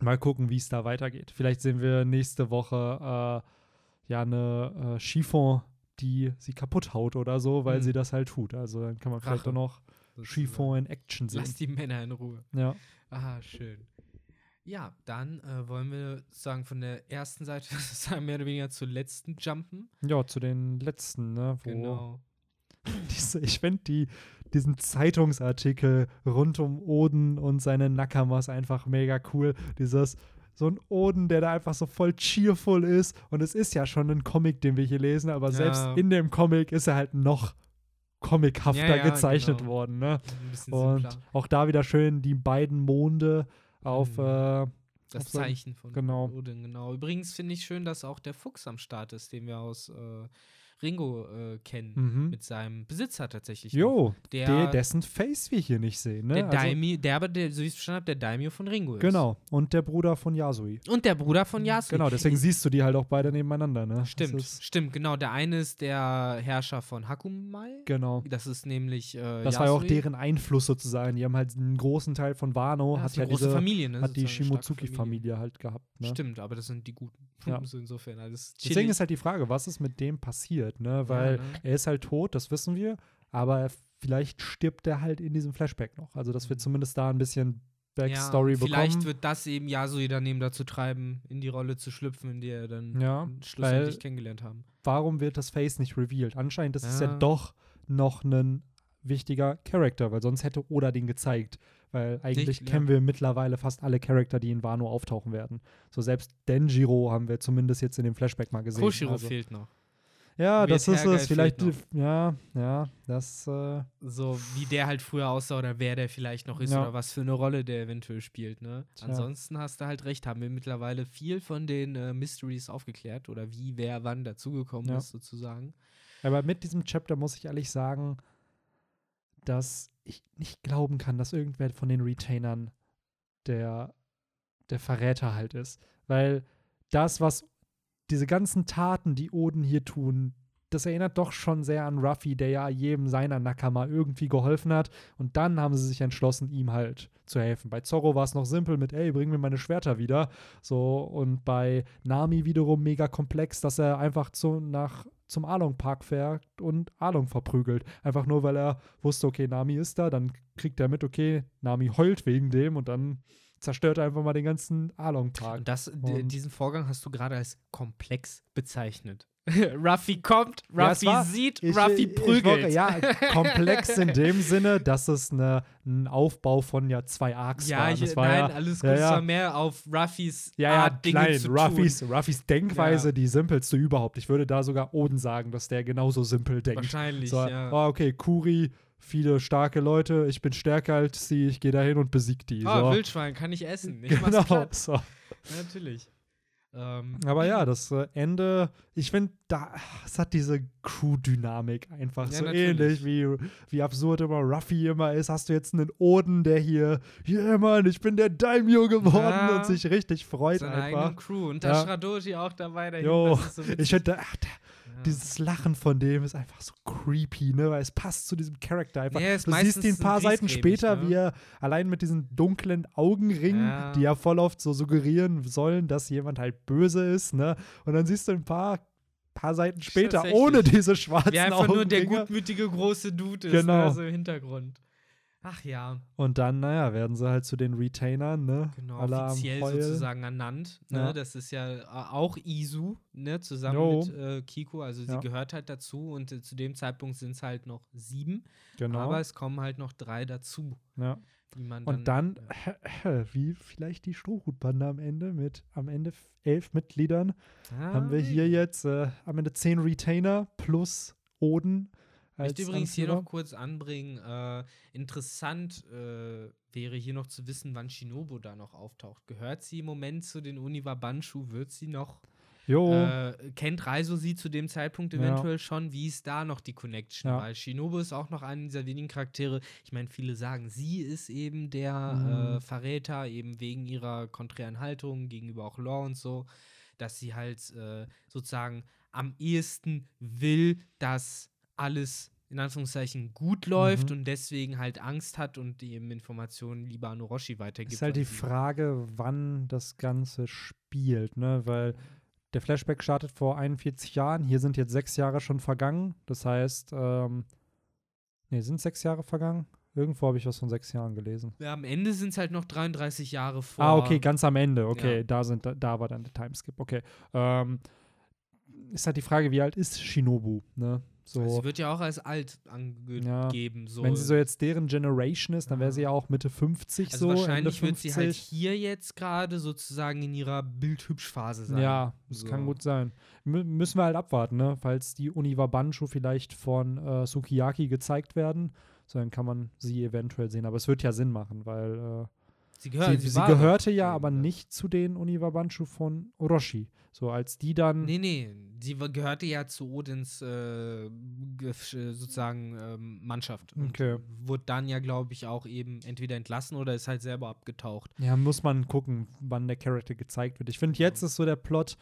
mal gucken, wie es da weitergeht. Vielleicht sehen wir nächste Woche äh, ja eine äh, Chiffon, die sie kaputt haut oder so, weil Mhm. sie das halt tut. Also dann kann man vielleicht Rache, auch noch Chiffon in Action sehen. Lass die Männer in Ruhe. Ja. Ah, schön. Ja, dann äh, wollen wir sagen von der ersten Seite sagen, mehr oder weniger zur letzten jumpen. ja, zu den letzten, ne? Genau. diese, ich finde die, diesen Zeitungsartikel rund um Oden und seine Nakamas einfach mega cool. Dieses, so ein Oden, der da einfach so voll cheerful ist. Und es ist ja schon ein Comic, den wir hier lesen, aber selbst Ja. in dem Comic ist er halt noch comichafter Ja, ja, gezeichnet genau. worden, ne? Und simpler. auch da wieder schön die beiden Monde auf, Mhm. äh, Das auf Zeichen von genau. Odin, genau. Übrigens finde ich schön, dass auch der Fuchs am Start ist, den wir aus äh, Ringo äh, kennen. mhm. Mit seinem Besitzer tatsächlich. noch. Jo, der, der, dessen Face wir hier nicht sehen, ne? der Also- Daimyo, der aber, der, so wie ich es verstanden habe, der Daimyo von Ringo ist. Genau, und der Bruder von Yasui. Und der Bruder von Yasui. Genau, deswegen siehst du die halt auch beide nebeneinander, ne? Stimmt, stimmt, genau. Der eine ist der Herrscher von Hakumai. Genau. Das ist nämlich äh, Das war ja auch Yasui. deren Einfluss sozusagen. Die haben halt einen großen Teil von Wano, ja, hat ja große diese, Familie, ne? hat die Shimotsuki-Familie halt gehabt. Ne? Stimmt, aber das sind die Guten. Ja. so insofern alles Deswegen chillig. ist halt die Frage, was ist mit dem passiert, ne? Weil ne? er ist halt tot, das wissen wir, aber er- vielleicht stirbt er halt in diesem Flashback noch. Also, dass wir Mhm. zumindest da ein bisschen ja, Backstory vielleicht bekommen. wird das eben Yasui daneben dazu treiben, in die Rolle zu schlüpfen, in die er dann Ja, schlussendlich kennengelernt haben. Warum wird das Face nicht revealed? Anscheinend ist es ja Ja. doch noch ein wichtiger Charakter, weil sonst hätte Oda den gezeigt. Weil eigentlich ja. kennen wir mittlerweile fast alle Charakter, die in Wano auftauchen werden. So selbst Denjiro haben wir zumindest jetzt in dem Flashback mal gesehen. Koshiro also, fehlt noch. Ja, das ist es. Vielleicht, ja, ja, das, äh, So wie der halt früher aussah oder wer der vielleicht noch ist Ja. oder was für eine Rolle der eventuell spielt. Ne? Tja. Ansonsten hast du halt recht, haben wir mittlerweile viel von den äh, Mysteries aufgeklärt oder wie, wer, wann dazugekommen Ja. ist sozusagen. aber mit diesem Chapter muss ich ehrlich sagen, dass ich nicht glauben kann, dass irgendwer von den Retainern der, der Verräter halt ist. Weil das, was diese ganzen Taten, die Oden hier tun, das erinnert doch schon sehr an Ruffy, der ja jedem seiner Nakama irgendwie geholfen hat. Und dann haben sie sich entschlossen, ihm halt zu helfen. Bei Zorro war es noch simpel mit, ey, bring mir meine Schwerter wieder. So, und bei Nami wiederum mega komplex, dass er einfach zu, nach, zum Along Park fährt und Along verprügelt. Einfach nur, weil er wusste, okay, Nami ist da, dann kriegt er mit, okay, Nami heult wegen dem und dann zerstört er einfach mal den ganzen Along Park. Und das, Und- diesen Vorgang hast du gerade als komplex bezeichnet. Ruffy kommt, Ja, es Ruffy war- sieht, Ich- Ruffy ich- ich prügelt. wollte- ja, komplex in dem Sinne, dass es eine, ein Aufbau von ja zwei Arcs Ja, war. ich, Das war nein, ja, alles ja, gut. Es ja. war mehr auf Ruffys Ja, ja, Art, Dinge klein. zu Ruffys, tun. Ruffys Denkweise, Ja. die simpelste überhaupt. Ich würde da sogar Oden sagen, dass der genauso simpel denkt. Wahrscheinlich, So, ja. oh, okay, Kuri, viele starke Leute, ich bin stärker als sie, ich gehe da hin und besieg die. Oh, so. Wildschwein kann ich essen. Ich genau. mach's platt. So. Natürlich. Ähm, Aber ja, das äh, Ende, ich finde, da, es hat diese Crew-Dynamik einfach Ja, so natürlich. ähnlich, wie, wie absurd immer Ruffy immer ist. Hast du jetzt einen Oden, der hier, yeah, Mann, ich bin der Daimyo geworden Ja. und sich richtig freut seine einfach. Crew. Und da Ja. ist Shiradoshi auch dabei. Dahin, Jo, so ich finde, der, Ja. Dieses Lachen von dem ist einfach so creepy, ne? Weil es passt zu diesem Charakter einfach. Ja, ist du siehst ihn ein paar Seiten später, ne? wie er allein mit diesen dunklen Augenringen, Ja. die ja voll oft so suggerieren sollen, dass jemand halt böse ist, ne? Und dann siehst du ein paar, paar Seiten später ohne diese schwarzen Wie einfach nur der Augenringe. gutmütige große Dude ist, Genau. ne, so im Hintergrund. Ach ja, Und dann, naja, werden sie halt zu den Retainern, ne? genau, offiziell sozusagen ernannt. Ne? Ja. Das ist ja äh, auch Isu, ne, zusammen Jo. mit äh, Kiko. Also sie Ja. gehört halt dazu und äh, zu dem Zeitpunkt sind es halt noch sieben. Genau. Aber es kommen halt noch drei dazu, ja. man Und dann. dann, wie vielleicht die Strohhutbande am Ende mit, am Ende elf Mitgliedern, Ah, haben wir hier jetzt äh, am Ende zehn Retainer plus Oden. Ich Als möchte übrigens hier Anführer. noch kurz anbringen, äh, interessant äh, wäre hier noch zu wissen, wann Shinobu da noch auftaucht. Gehört sie im Moment zu den Uniwa Banshu? Wird sie noch? Jo, Äh, kennt Reiso sie zu dem Zeitpunkt Ja. eventuell schon? Wie ist da noch die Connection? Ja. Weil Shinobu ist auch noch einer dieser wenigen Charaktere. Ich meine, viele sagen, sie ist eben der Mhm. äh, Verräter, eben wegen ihrer konträren Haltung gegenüber auch Law und so, dass sie halt äh, sozusagen am ehesten will, dass alles in Anführungszeichen gut läuft Mhm. und deswegen halt Angst hat und die eben Informationen lieber an Orochi weitergibt. ist halt die Frage, wann das Ganze spielt, ne? Weil der Flashback startet vor 41 Jahren, hier sind jetzt sechs Jahre schon vergangen. Das heißt, ähm, nee, sind sechs Jahre vergangen? Irgendwo habe ich was von sechs Jahren gelesen. Ja, am Ende sind es halt noch 33 Jahre vor. Ah, okay, ganz am Ende. Okay, Ja. da, sind, da war dann der Timeskip. Okay. Ähm, ist halt die Frage, wie alt ist Shinobu, ne? So, Sie wird ja auch als alt angegeben. So. wenn sie so jetzt deren Generation ist, dann wäre Ja. sie ja auch Mitte 50 also so. wahrscheinlich wird sie halt 50. hier jetzt gerade sozusagen in ihrer Bildhübschphase sein. Ja, das So. kann gut sein. Mü müssen wir halt abwarten, ne? Falls die Uniwa Banshu vielleicht von äh, Sukiyaki gezeigt werden, so dann kann man sie eventuell sehen. Aber es wird ja Sinn machen, weil äh, Sie, gehört, sie, sie war gehörte ja aber nicht zu den Uniwa Banshu von Orochi. So als die dann. Nee, nee, sie gehörte ja zu Odins äh, äh, sozusagen ähm, Mannschaft. Und Okay. Wurde dann ja, glaube ich, auch eben entweder entlassen oder ist halt selber abgetaucht. Ja, muss man gucken, wann der Charakter gezeigt wird. Ich finde, jetzt ist so der Plot,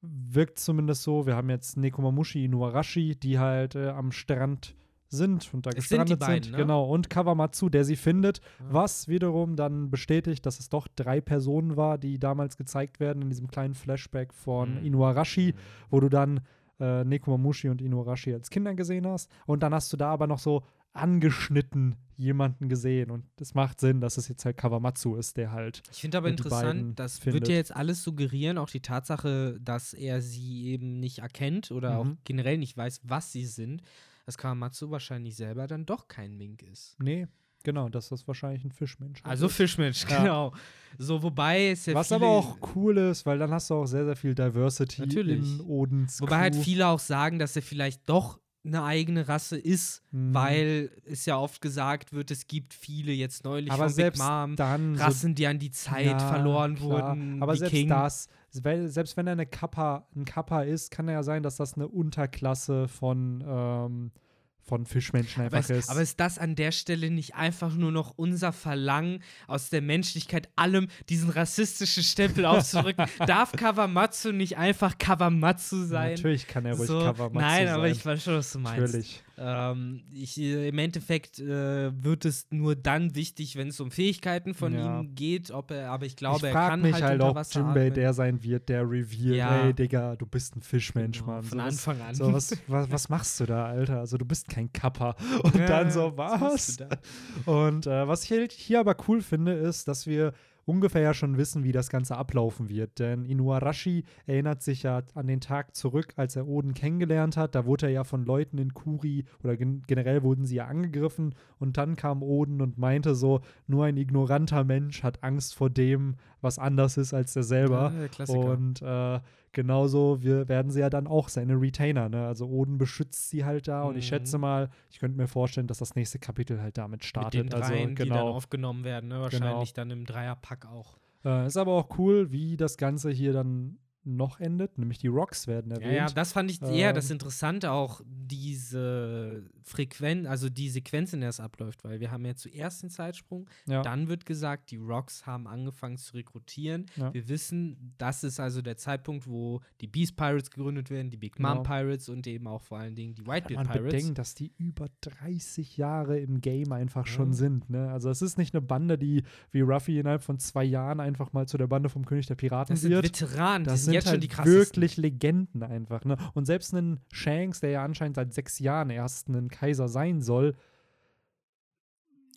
wirkt zumindest so. Wir haben jetzt Nekomamushi Inuarashi, die halt äh, am Strand sind und da Es sind gestrandet beiden, sind. ne? Genau. Und Kawamatsu, der sie findet, Ja. was wiederum dann bestätigt, dass es doch drei Personen war, die damals gezeigt werden in diesem kleinen Flashback von Mhm. Inuarashi, wo du dann äh, Nekomamushi und Inuarashi als Kinder gesehen hast. Und dann hast du da aber noch so angeschnitten jemanden gesehen. Und es macht Sinn, dass es jetzt halt Kawamatsu ist, der halt Ich finde aber beiden interessant, das findet. wird ja jetzt alles suggerieren, auch die Tatsache, dass er sie eben nicht erkennt oder auch Mhm. generell nicht weiß, was sie sind, dass Kawamatsu wahrscheinlich selber dann doch kein Mink ist. Nee, genau, das ist wahrscheinlich ein Fischmensch. Also Fischmensch, Ja. genau. So, wobei es ja Was aber auch cool ist, weil dann hast du auch sehr, sehr viel Diversity Natürlich. in Odins Wobei halt Crew. viele auch sagen, dass er vielleicht doch eine eigene Rasse ist, Mhm. weil es ja oft gesagt wird, es gibt viele jetzt neulich aber von selbst Big Mom dann so Rassen, die an die Zeit Ja, verloren klar. wurden. Aber selbst King. das, selbst wenn er eine Kappa, ein Kappa ist, kann er ja sein, dass das eine Unterklasse von, ähm, von Fischmenschen Aber einfach ist, ist. aber ist das an der Stelle nicht einfach nur noch unser Verlangen aus der Menschlichkeit, allem diesen rassistischen Stempel aufzudrücken? Darf Kawamatsu nicht einfach Kawamatsu sein? Natürlich kann er ruhig So, Kawamatsu Nein, sein. aber ich weiß schon, was du meinst. Natürlich. Ähm, ich, äh, Im Endeffekt äh, wird es nur dann wichtig, wenn es um Fähigkeiten von Ja. ihm geht, ob er, aber ich glaube, ich er kann mich halt, halt, unter ob Wasser Jimbei atmen. der sein wird, der reveal, Ja. ey Digga, du bist ein Fischmensch, Genau, Mann. Von so, was, Anfang an. so, was, was, was machst du da, Alter? Also du bist kein Kappa. Und Ja, dann so, was was? Und äh, was ich halt hier aber cool finde, ist, dass wir ungefähr ja schon wissen, wie das Ganze ablaufen wird. Denn Inuarashi erinnert sich ja an den Tag zurück, als er Oden kennengelernt hat. Da wurde er ja von Leuten in Kuri oder gen generell wurden sie ja angegriffen. Und dann kam Oden und meinte so, nur ein ignoranter Mensch hat Angst vor dem, was anders ist als er selber. Ja, Klassiker. Und äh, genauso wir, werden sie ja dann auch seine Retainer. Ne? Also Oden beschützt sie halt da. Und ich Mhm. schätze mal, ich könnte mir vorstellen, dass das nächste Kapitel halt damit Mit startet. den dreien, also die dann genau. aufgenommen werden, ne? wahrscheinlich dann im Dreierpack auch. Äh, ist aber auch cool, wie das Ganze hier dann noch endet, nämlich die Rocks werden Ja, erwähnt. ja, das fand ich eher das Ähm. Interessante, auch diese Frequenz, also die Sequenz, in der es abläuft, weil wir haben ja zuerst den Zeitsprung, Ja. dann wird gesagt, die Rocks haben angefangen zu rekrutieren. Ja. Wir wissen, das ist also der Zeitpunkt, wo die Beast Pirates gegründet werden, die Big Mom Genau. Pirates und eben auch vor allen Dingen die Whitebeard man Pirates. bedenkt, dass die über 30 Jahre im Game einfach Ja. schon sind. Ne? Also es ist nicht eine Bande, die wie Ruffy innerhalb von zwei Jahren einfach mal zu der Bande vom König der Piraten das sind wird. Veteranen, Das sind sind jetzt schon halt wirklich Legenden einfach. Ne? Und selbst ein Shanks, der ja anscheinend seit sechs Jahren erst ein Kaiser sein soll,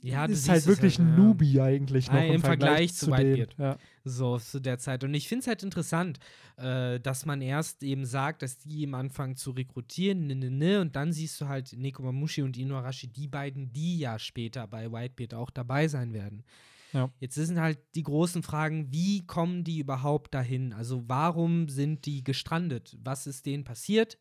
ja, ist halt wirklich ja. ein Newbie eigentlich noch Ah, im, im Vergleich zu denen. Whitebeard. Ja. So zu der Zeit. Und ich finde es halt interessant, äh, dass man erst eben sagt, dass die eben anfangen zu rekrutieren, ne, ne, ne, und dann siehst du halt Nekomamushi und Inuarashi, die beiden, die ja später bei Whitebeard auch dabei sein werden. Ja. Jetzt sind halt die großen Fragen, wie kommen die überhaupt dahin? Also warum sind die gestrandet? Was ist denen passiert,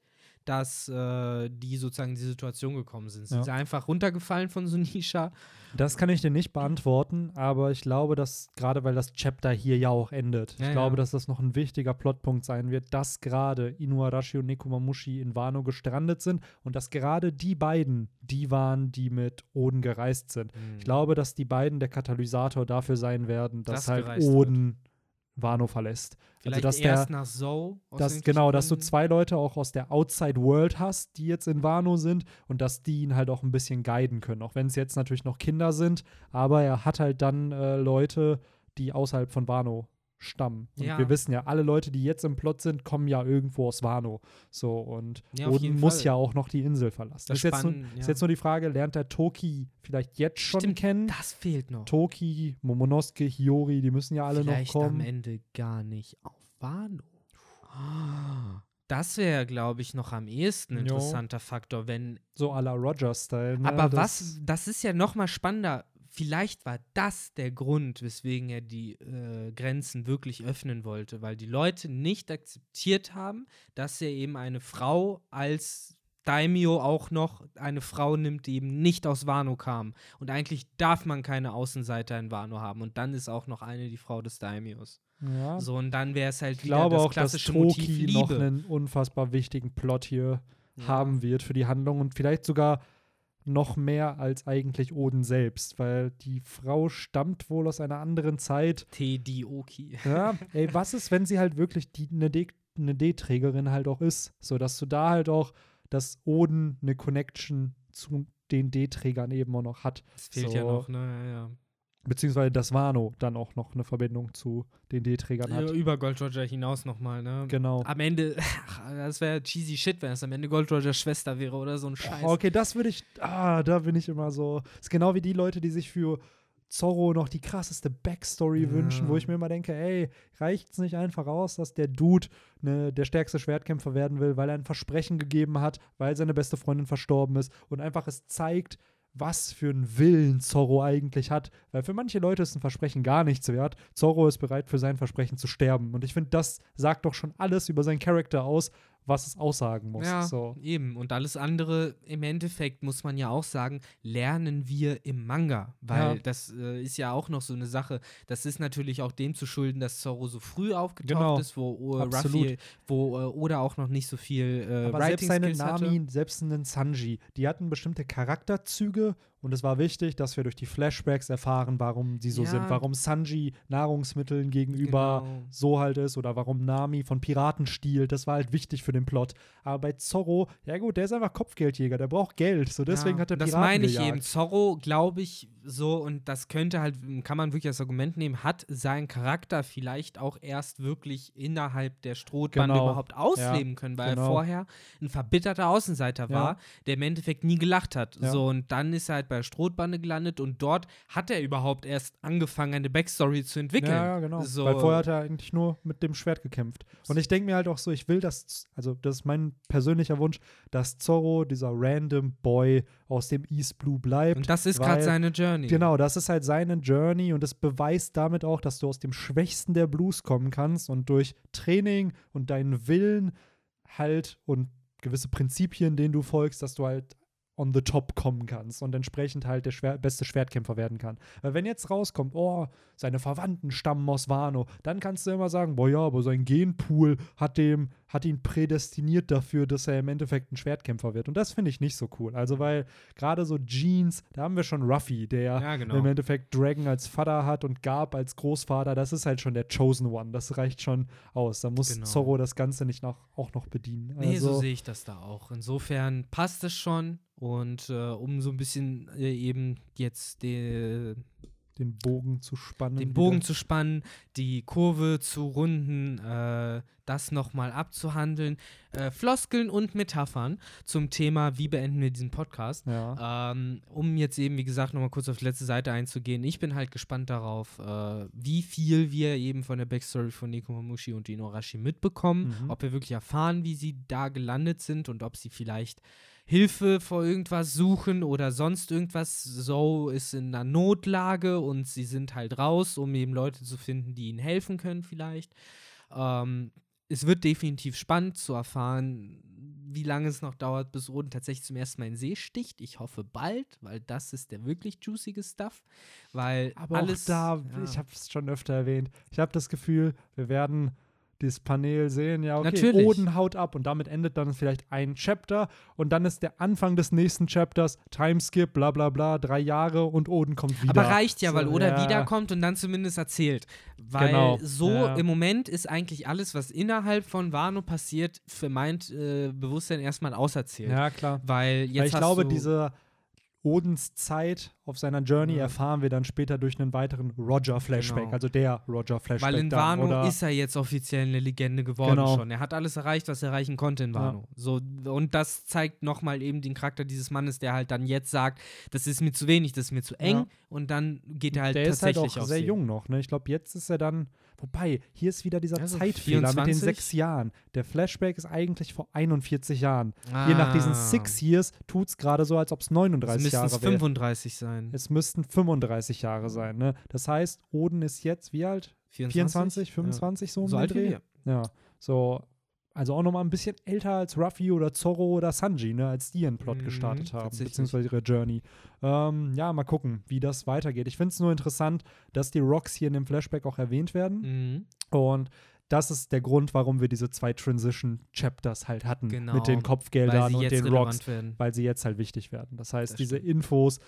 dass äh, die sozusagen in die Situation gekommen sind? Sind Ja. sie einfach runtergefallen von Sunisha? Das kann ich dir nicht beantworten, aber ich glaube, dass gerade weil das Chapter hier ja auch endet, Ja, ich glaube, ja. dass das noch ein wichtiger Plotpunkt sein wird, dass gerade Inuarashi und Nekomamushi in Wano gestrandet sind und dass gerade die beiden die waren, die mit Oden gereist sind. Ich glaube, dass die beiden der Katalysator dafür sein werden, dass Dass halt gereist wird. Wano verlässt. Vielleicht also, dass erst der, nach aus dass, genau, dass du zwei Leute auch aus der Outside World hast, die jetzt in Wano sind und dass die ihn halt auch ein bisschen guiden können. Auch wenn es jetzt natürlich noch Kinder sind, aber er hat halt dann äh, Leute, die außerhalb von Wano stammen. Und Ja. wir wissen ja, alle Leute, die jetzt im Plot sind, kommen ja irgendwo aus Wano. So, und Ja, Oden muss Fall. ja auch noch die Insel verlassen. Das ist, jetzt nur, Spannen, ist ja. jetzt nur die Frage, lernt der Toki vielleicht jetzt schon Stimmt, kennen? Das fehlt noch. Toki, Momonosuke, Hiyori, die müssen ja alle Vielleicht noch am kommen. Ende gar nicht auf Wano. Das wäre, glaube ich, noch am ehesten ein Jo. interessanter Faktor, wenn. So à la Roger-Style. Ne? aber Das- was, das ist ja noch mal spannender. Vielleicht war das der Grund, weswegen er die äh, Grenzen wirklich öffnen wollte, weil die Leute nicht akzeptiert haben, dass er eben eine Frau als Daimyo auch noch eine Frau nimmt, die eben nicht aus Wano kam. Und eigentlich darf man keine Außenseiter in Wano haben. Und dann ist auch noch eine die Frau des Daimyos. Ja. So, und dann wäre es halt Ich wieder glaube das auch, dass klassische Motiv Toki Liebe. noch einen unfassbar wichtigen Plot hier Ja. haben wird für die Handlung und vielleicht sogar noch mehr als eigentlich Oden selbst, weil die Frau stammt wohl aus einer anderen Zeit. Teddy Oki. Ja, ey, was ist, wenn sie halt wirklich die, eine D- eine D-Trägerin halt auch ist, so dass du da halt auch, dass Oden eine Connection zu den D-Trägern eben auch noch hat, Das fehlt So. ja noch, ne? Ja, ja. Beziehungsweise dass Wano dann auch noch eine Verbindung zu den D-Trägern hat. Über Gold Roger hinaus nochmal, ne? Genau. Am Ende, ach, das wäre cheesy shit, wenn es am Ende Gold Rogers Schwester wäre oder so ein Scheiß. Oh, okay, das würde ich, ah, da bin ich immer so. Ist genau wie die Leute, die sich für Zorro noch die krasseste Backstory Ja. wünschen, wo ich mir immer denke, ey, reicht's nicht einfach aus, dass der Dude ne, der stärkste Schwertkämpfer werden will, weil er ein Versprechen gegeben hat, weil seine beste Freundin verstorben ist und einfach es zeigt, was für einen Willen Zorro eigentlich hat. Weil für manche Leute ist ein Versprechen gar nichts wert. Zorro ist bereit, für sein Versprechen zu sterben. Und ich finde, das sagt doch schon alles über seinen Charakter aus, was es aussagen muss. Ja, So. eben. Und alles andere, im Endeffekt, muss man ja auch sagen, lernen wir im Manga. Weil Ja. das äh, ist ja auch noch so eine Sache. Das ist natürlich auch dem zu schulden, dass Zorro so früh aufgetaucht Genau. ist, wo äh. Ruffy, wo äh, Oda auch noch nicht so viel äh, Aber selbst seine Writing-Skills hatte. Nami, selbst einen Sanji, die hatten bestimmte Charakterzüge und es war wichtig, dass wir durch die Flashbacks erfahren, warum sie so Ja. sind, warum Sanji Nahrungsmitteln gegenüber Genau. so halt ist oder warum Nami von Piraten stiehlt. Das war halt wichtig für den Plot. Aber bei Zorro, ja gut, der ist einfach Kopfgeldjäger, der braucht Geld. So deswegen ja, hat er Das Piraten meine ich gejagt. eben. Zorro, glaube ich, so, und das könnte halt, kann man wirklich als Argument nehmen, hat seinen Charakter vielleicht auch erst wirklich innerhalb der Strohbande Genau. überhaupt ausleben können, weil genau. er vorher ein verbitterter Außenseiter Ja. war, der im Endeffekt nie gelacht hat. Ja. So, und dann ist halt bei der Strohbande gelandet und dort hat er überhaupt erst angefangen, eine Backstory zu entwickeln. Ja, ja, genau. So, Weil vorher hat er eigentlich nur mit dem Schwert gekämpft. Und ich denke mir halt auch so, ich will, dass, also das ist mein persönlicher Wunsch, dass Zorro, dieser random Boy aus dem East Blue bleibt. und das ist gerade seine Journey. Genau, das ist halt seine Journey und es beweist damit auch, dass du aus dem Schwächsten der Blues kommen kannst und durch Training und deinen Willen halt und gewisse Prinzipien, denen du folgst, dass du halt on the top kommen kannst und entsprechend halt der Schwer beste Schwertkämpfer werden kann. Weil wenn jetzt rauskommt, oh, seine Verwandten stammen aus Wano, dann kannst du immer sagen, boah ja, aber sein Genpool hat dem hat ihn prädestiniert dafür, dass er im Endeffekt ein Schwertkämpfer wird. Und das finde ich nicht so cool. Also weil gerade so Jeans, da haben wir schon Ruffy, der Ja, genau. im Endeffekt Dragon als Vater hat und Garb als Großvater. Das ist halt schon der Chosen One. Das reicht schon aus. Da muss Genau. Zorro das Ganze nicht noch, auch noch bedienen. Nee, so Also, sehe ich das da auch. Insofern passt es schon. Und äh, um so ein bisschen äh, eben jetzt die, den Bogen zu spannen. den wieder. Bogen zu spannen, die Kurve zu runden, äh, das nochmal abzuhandeln. Äh, Floskeln und Metaphern zum Thema, wie beenden wir diesen Podcast. Ja. Ähm, um jetzt eben, wie gesagt, nochmal kurz auf die letzte Seite einzugehen. Ich bin halt gespannt darauf, äh, wie viel wir eben von der Backstory von Nekomamushi und Inuarashi mitbekommen. Mhm. Ob wir wirklich erfahren, wie sie da gelandet sind und ob sie vielleicht Hilfe vor irgendwas suchen oder sonst irgendwas. So ist in einer Notlage und sie sind halt raus, um eben Leute zu finden, die ihnen helfen können, vielleicht. Ähm, es wird definitiv spannend zu erfahren, wie lange es noch dauert, bis Oden tatsächlich zum ersten Mal in den See sticht. Ich hoffe bald, weil das ist der wirklich juicige Stuff. Weil Aber alles. da, ja. ich habe es schon öfter erwähnt, ich habe das Gefühl, wir werden dieses Panel sehen, ja, okay, Natürlich. Oden haut ab und damit endet dann vielleicht ein Chapter und dann ist der Anfang des nächsten Chapters, Timeskip, bla bla bla, drei Jahre und Oden kommt wieder. Aber reicht ja, So, weil Oda ja. wiederkommt und dann zumindest erzählt. Weil Genau, so ja. im Moment ist eigentlich alles, was innerhalb von Wano passiert, für mein äh, Bewusstsein erstmal auserzählt. Ja, klar. Weil jetzt Weil ich glaube, diese Odens Zeit auf seiner Journey Ja. erfahren wir dann später durch einen weiteren Roger-Flashback, Genau. also der Roger-Flashback. Weil in dann, Wano oder ist er jetzt offiziell eine Legende geworden Genau. schon. Er hat alles erreicht, was er erreichen konnte in Ja. Wano. So, und das zeigt nochmal eben den Charakter dieses Mannes, der halt dann jetzt sagt, das ist mir zu wenig, das ist mir zu eng. Ja. Und dann geht er halt der ist halt tatsächlich auch sehr jung noch. Ne? Ich glaube, jetzt ist er dann. Wobei, hier ist wieder dieser Also Zeitfehler mit den 24? sechs Jahren. Der Flashback ist eigentlich vor 41 Jahren. Je nach diesen Ah. Six Years tut es gerade so, als ob es Es 39 müssten Jahre wäre. 35 sein. Es müssten 35 Jahre sein. Ne? Das heißt, Oden ist jetzt wie alt? 24, 25 so Ja. So alt wie Dreh? Ja, so. Also auch nochmal ein bisschen älter als Ruffy oder Zorro oder Sanji, ne, als die ihren Plot Mhm, gestartet haben, beziehungsweise ihre Journey. Ähm, ja, mal gucken, wie das weitergeht. Ich finde es nur interessant, dass die Rocks hier in dem Flashback auch erwähnt werden. Mhm. Und das ist der Grund, warum wir diese zwei Transition-Chapters halt hatten. Genau, Mit den Kopfgeldern und den Rocks, werden. weil sie jetzt halt wichtig werden. Das heißt, Das diese. Infos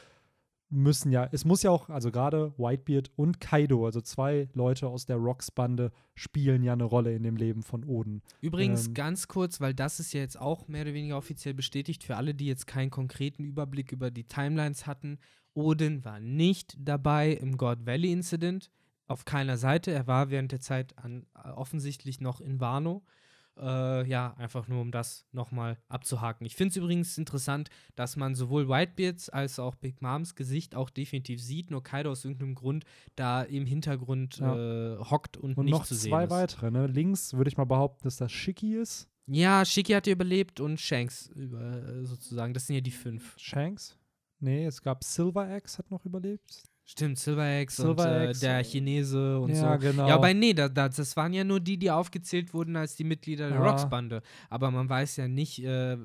müssen ja, es muss ja auch, also gerade Whitebeard und Kaido, also zwei Leute aus der Rocks-Bande, spielen ja eine Rolle in dem Leben von Oden. Übrigens Ähm, ganz kurz, weil das ist ja jetzt auch mehr oder weniger offiziell bestätigt für alle, die jetzt keinen konkreten Überblick über die Timelines hatten. Odin war nicht dabei im God Valley Incident. Auf keiner Seite. Er war während der Zeit an, äh, offensichtlich noch in Wano. Äh, ja, einfach nur um das nochmal abzuhaken. Ich finde es übrigens interessant, dass man sowohl Whitebeards als auch Big Moms Gesicht auch definitiv sieht, nur Kaido aus irgendeinem Grund da im Hintergrund äh, hockt und, Und nicht noch zu sehen zwei ist. weitere. Ne? Links würde ich mal behaupten, dass das Shiki ist. Ja, Shiki hat überlebt und Shanks über, äh, sozusagen. Das sind ja die fünf. Shanks? Nee, es gab Silver Axe, hat noch überlebt. Stimmt, Silver X Silver und äh, der Chinese und ja, so. genau. Ja, aber nee, da, da, das waren ja nur die, die aufgezählt wurden als die Mitglieder der Ja. Rocks-Bande. Aber man weiß ja nicht, äh,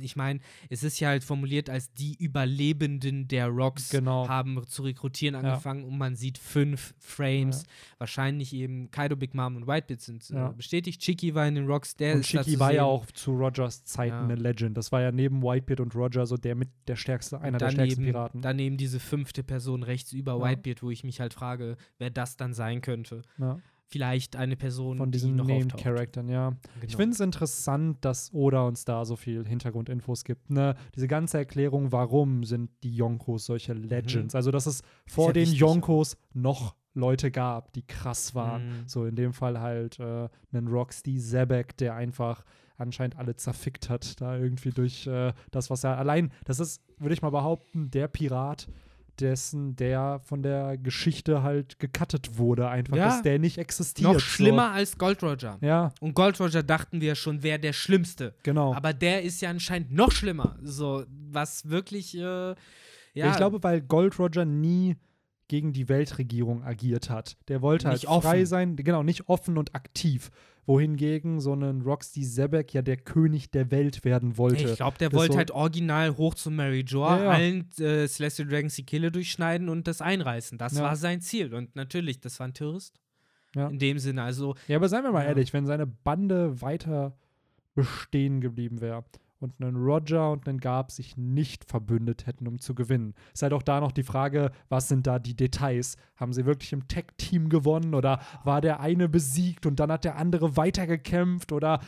ich meine, es ist ja halt formuliert als die Überlebenden der Rocks Genau. haben zu rekrutieren angefangen und man sieht fünf Frames. Wahrscheinlich eben Kaido, Big Mom und Whitebeard sind äh, Ja. bestätigt. Chiki war in den Rocks, der Und ist zu war ja auch zu Rogers Zeiten Ja. eine Legend. Das war ja neben Whitebeard und Roger so der mit der stärkste, einer der daneben, stärksten Piraten. Daneben diese fünfte Person rechts über Ja. Whitebeard, wo ich mich halt frage, wer das dann sein könnte. ja, Vielleicht eine Person, von die diesen noch Named. Charaktern, ja. Genau. Ich finde es interessant, dass Oda uns da so viel Hintergrundinfos gibt. Ne? Diese ganze Erklärung, warum sind die Yonkos solche Legends. Also, dass es vor Mhm. ja den wichtig. Yonkos noch Leute gab, die krass waren. Mhm. So in dem Fall halt äh, einen Roxy Zebek, der einfach anscheinend alle zerfickt hat, da irgendwie durch äh, das, was er allein, das ist, würde ich mal behaupten, der Pirat, dessen, der von der Geschichte halt gecuttet wurde, einfach, Ja. dass der nicht existiert. noch schlimmer als Gold Roger. So. Ja, Und Gold Roger dachten wir schon, wäre der Schlimmste. genau. Aber der ist ja anscheinend noch schlimmer. So, was wirklich, äh, ja. Ich glaube, weil Gold Roger nie gegen die Weltregierung agiert hat. Der wollte Nicht halt frei offen. sein, genau, nicht offen und aktiv. Wohingegen so ein Roxy Zebek ja der König der Welt werden wollte. ich glaube, der Das wollte so- halt original hoch zu Mary Joa, Ja, ja. allen äh, Celestial Dragons die Kehle durchschneiden und das einreißen. Das Ja. war sein Ziel. Und natürlich, das war ein Terrorist. In dem Sinne, also, Ja, aber seien wir mal ehrlich, wenn seine Bande weiter bestehen geblieben wäre und einen Roger und einen Garb sich nicht verbündet hätten, um zu gewinnen, ist halt auch da noch die Frage, was sind da die Details? Haben sie wirklich im Tech-Team gewonnen oder war der eine besiegt und dann hat der andere weitergekämpft oder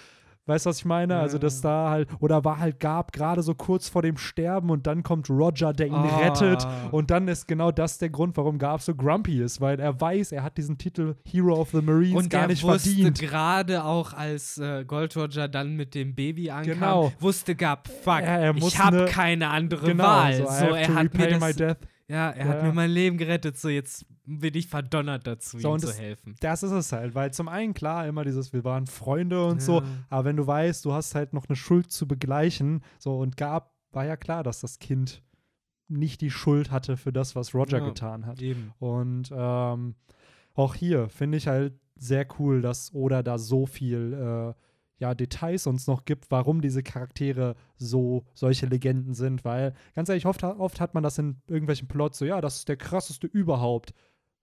Weißt du, was ich meine? Also, dass da halt, oder war halt Garb gerade so kurz vor dem Sterben und dann kommt Roger, der ihn Ah. rettet. Und dann ist genau das der Grund, warum Garb so grumpy ist, weil er weiß, er hat diesen Titel Hero of the Marines und gar er nicht wusste verdient. gerade auch, als äh, Gold Roger dann mit dem Baby ankam, Genau. wusste Gab, fuck, Ja, er ich habe ne- keine andere Genau, Wahl. so, So, er hat mir das, ja, er Ja, hat ja. mir mein Leben gerettet, so jetzt bin ich verdonnert dazu, So, ihm zu das- helfen. Das ist es halt, weil zum einen klar immer dieses, wir waren Freunde und so, Ja. aber wenn du weißt, du hast halt noch eine Schuld zu begleichen, so und gab, war ja klar, dass das Kind nicht die Schuld hatte für das, was Roger Ja. getan hat. Eben. Und ähm, auch hier finde ich halt sehr cool, dass Oda da so viel äh, ja, Details uns noch gibt, warum diese Charaktere so solche Legenden sind. Weil, ganz ehrlich, oft, oft hat man das in irgendwelchen Plots so, ja, das ist der krasseste überhaupt.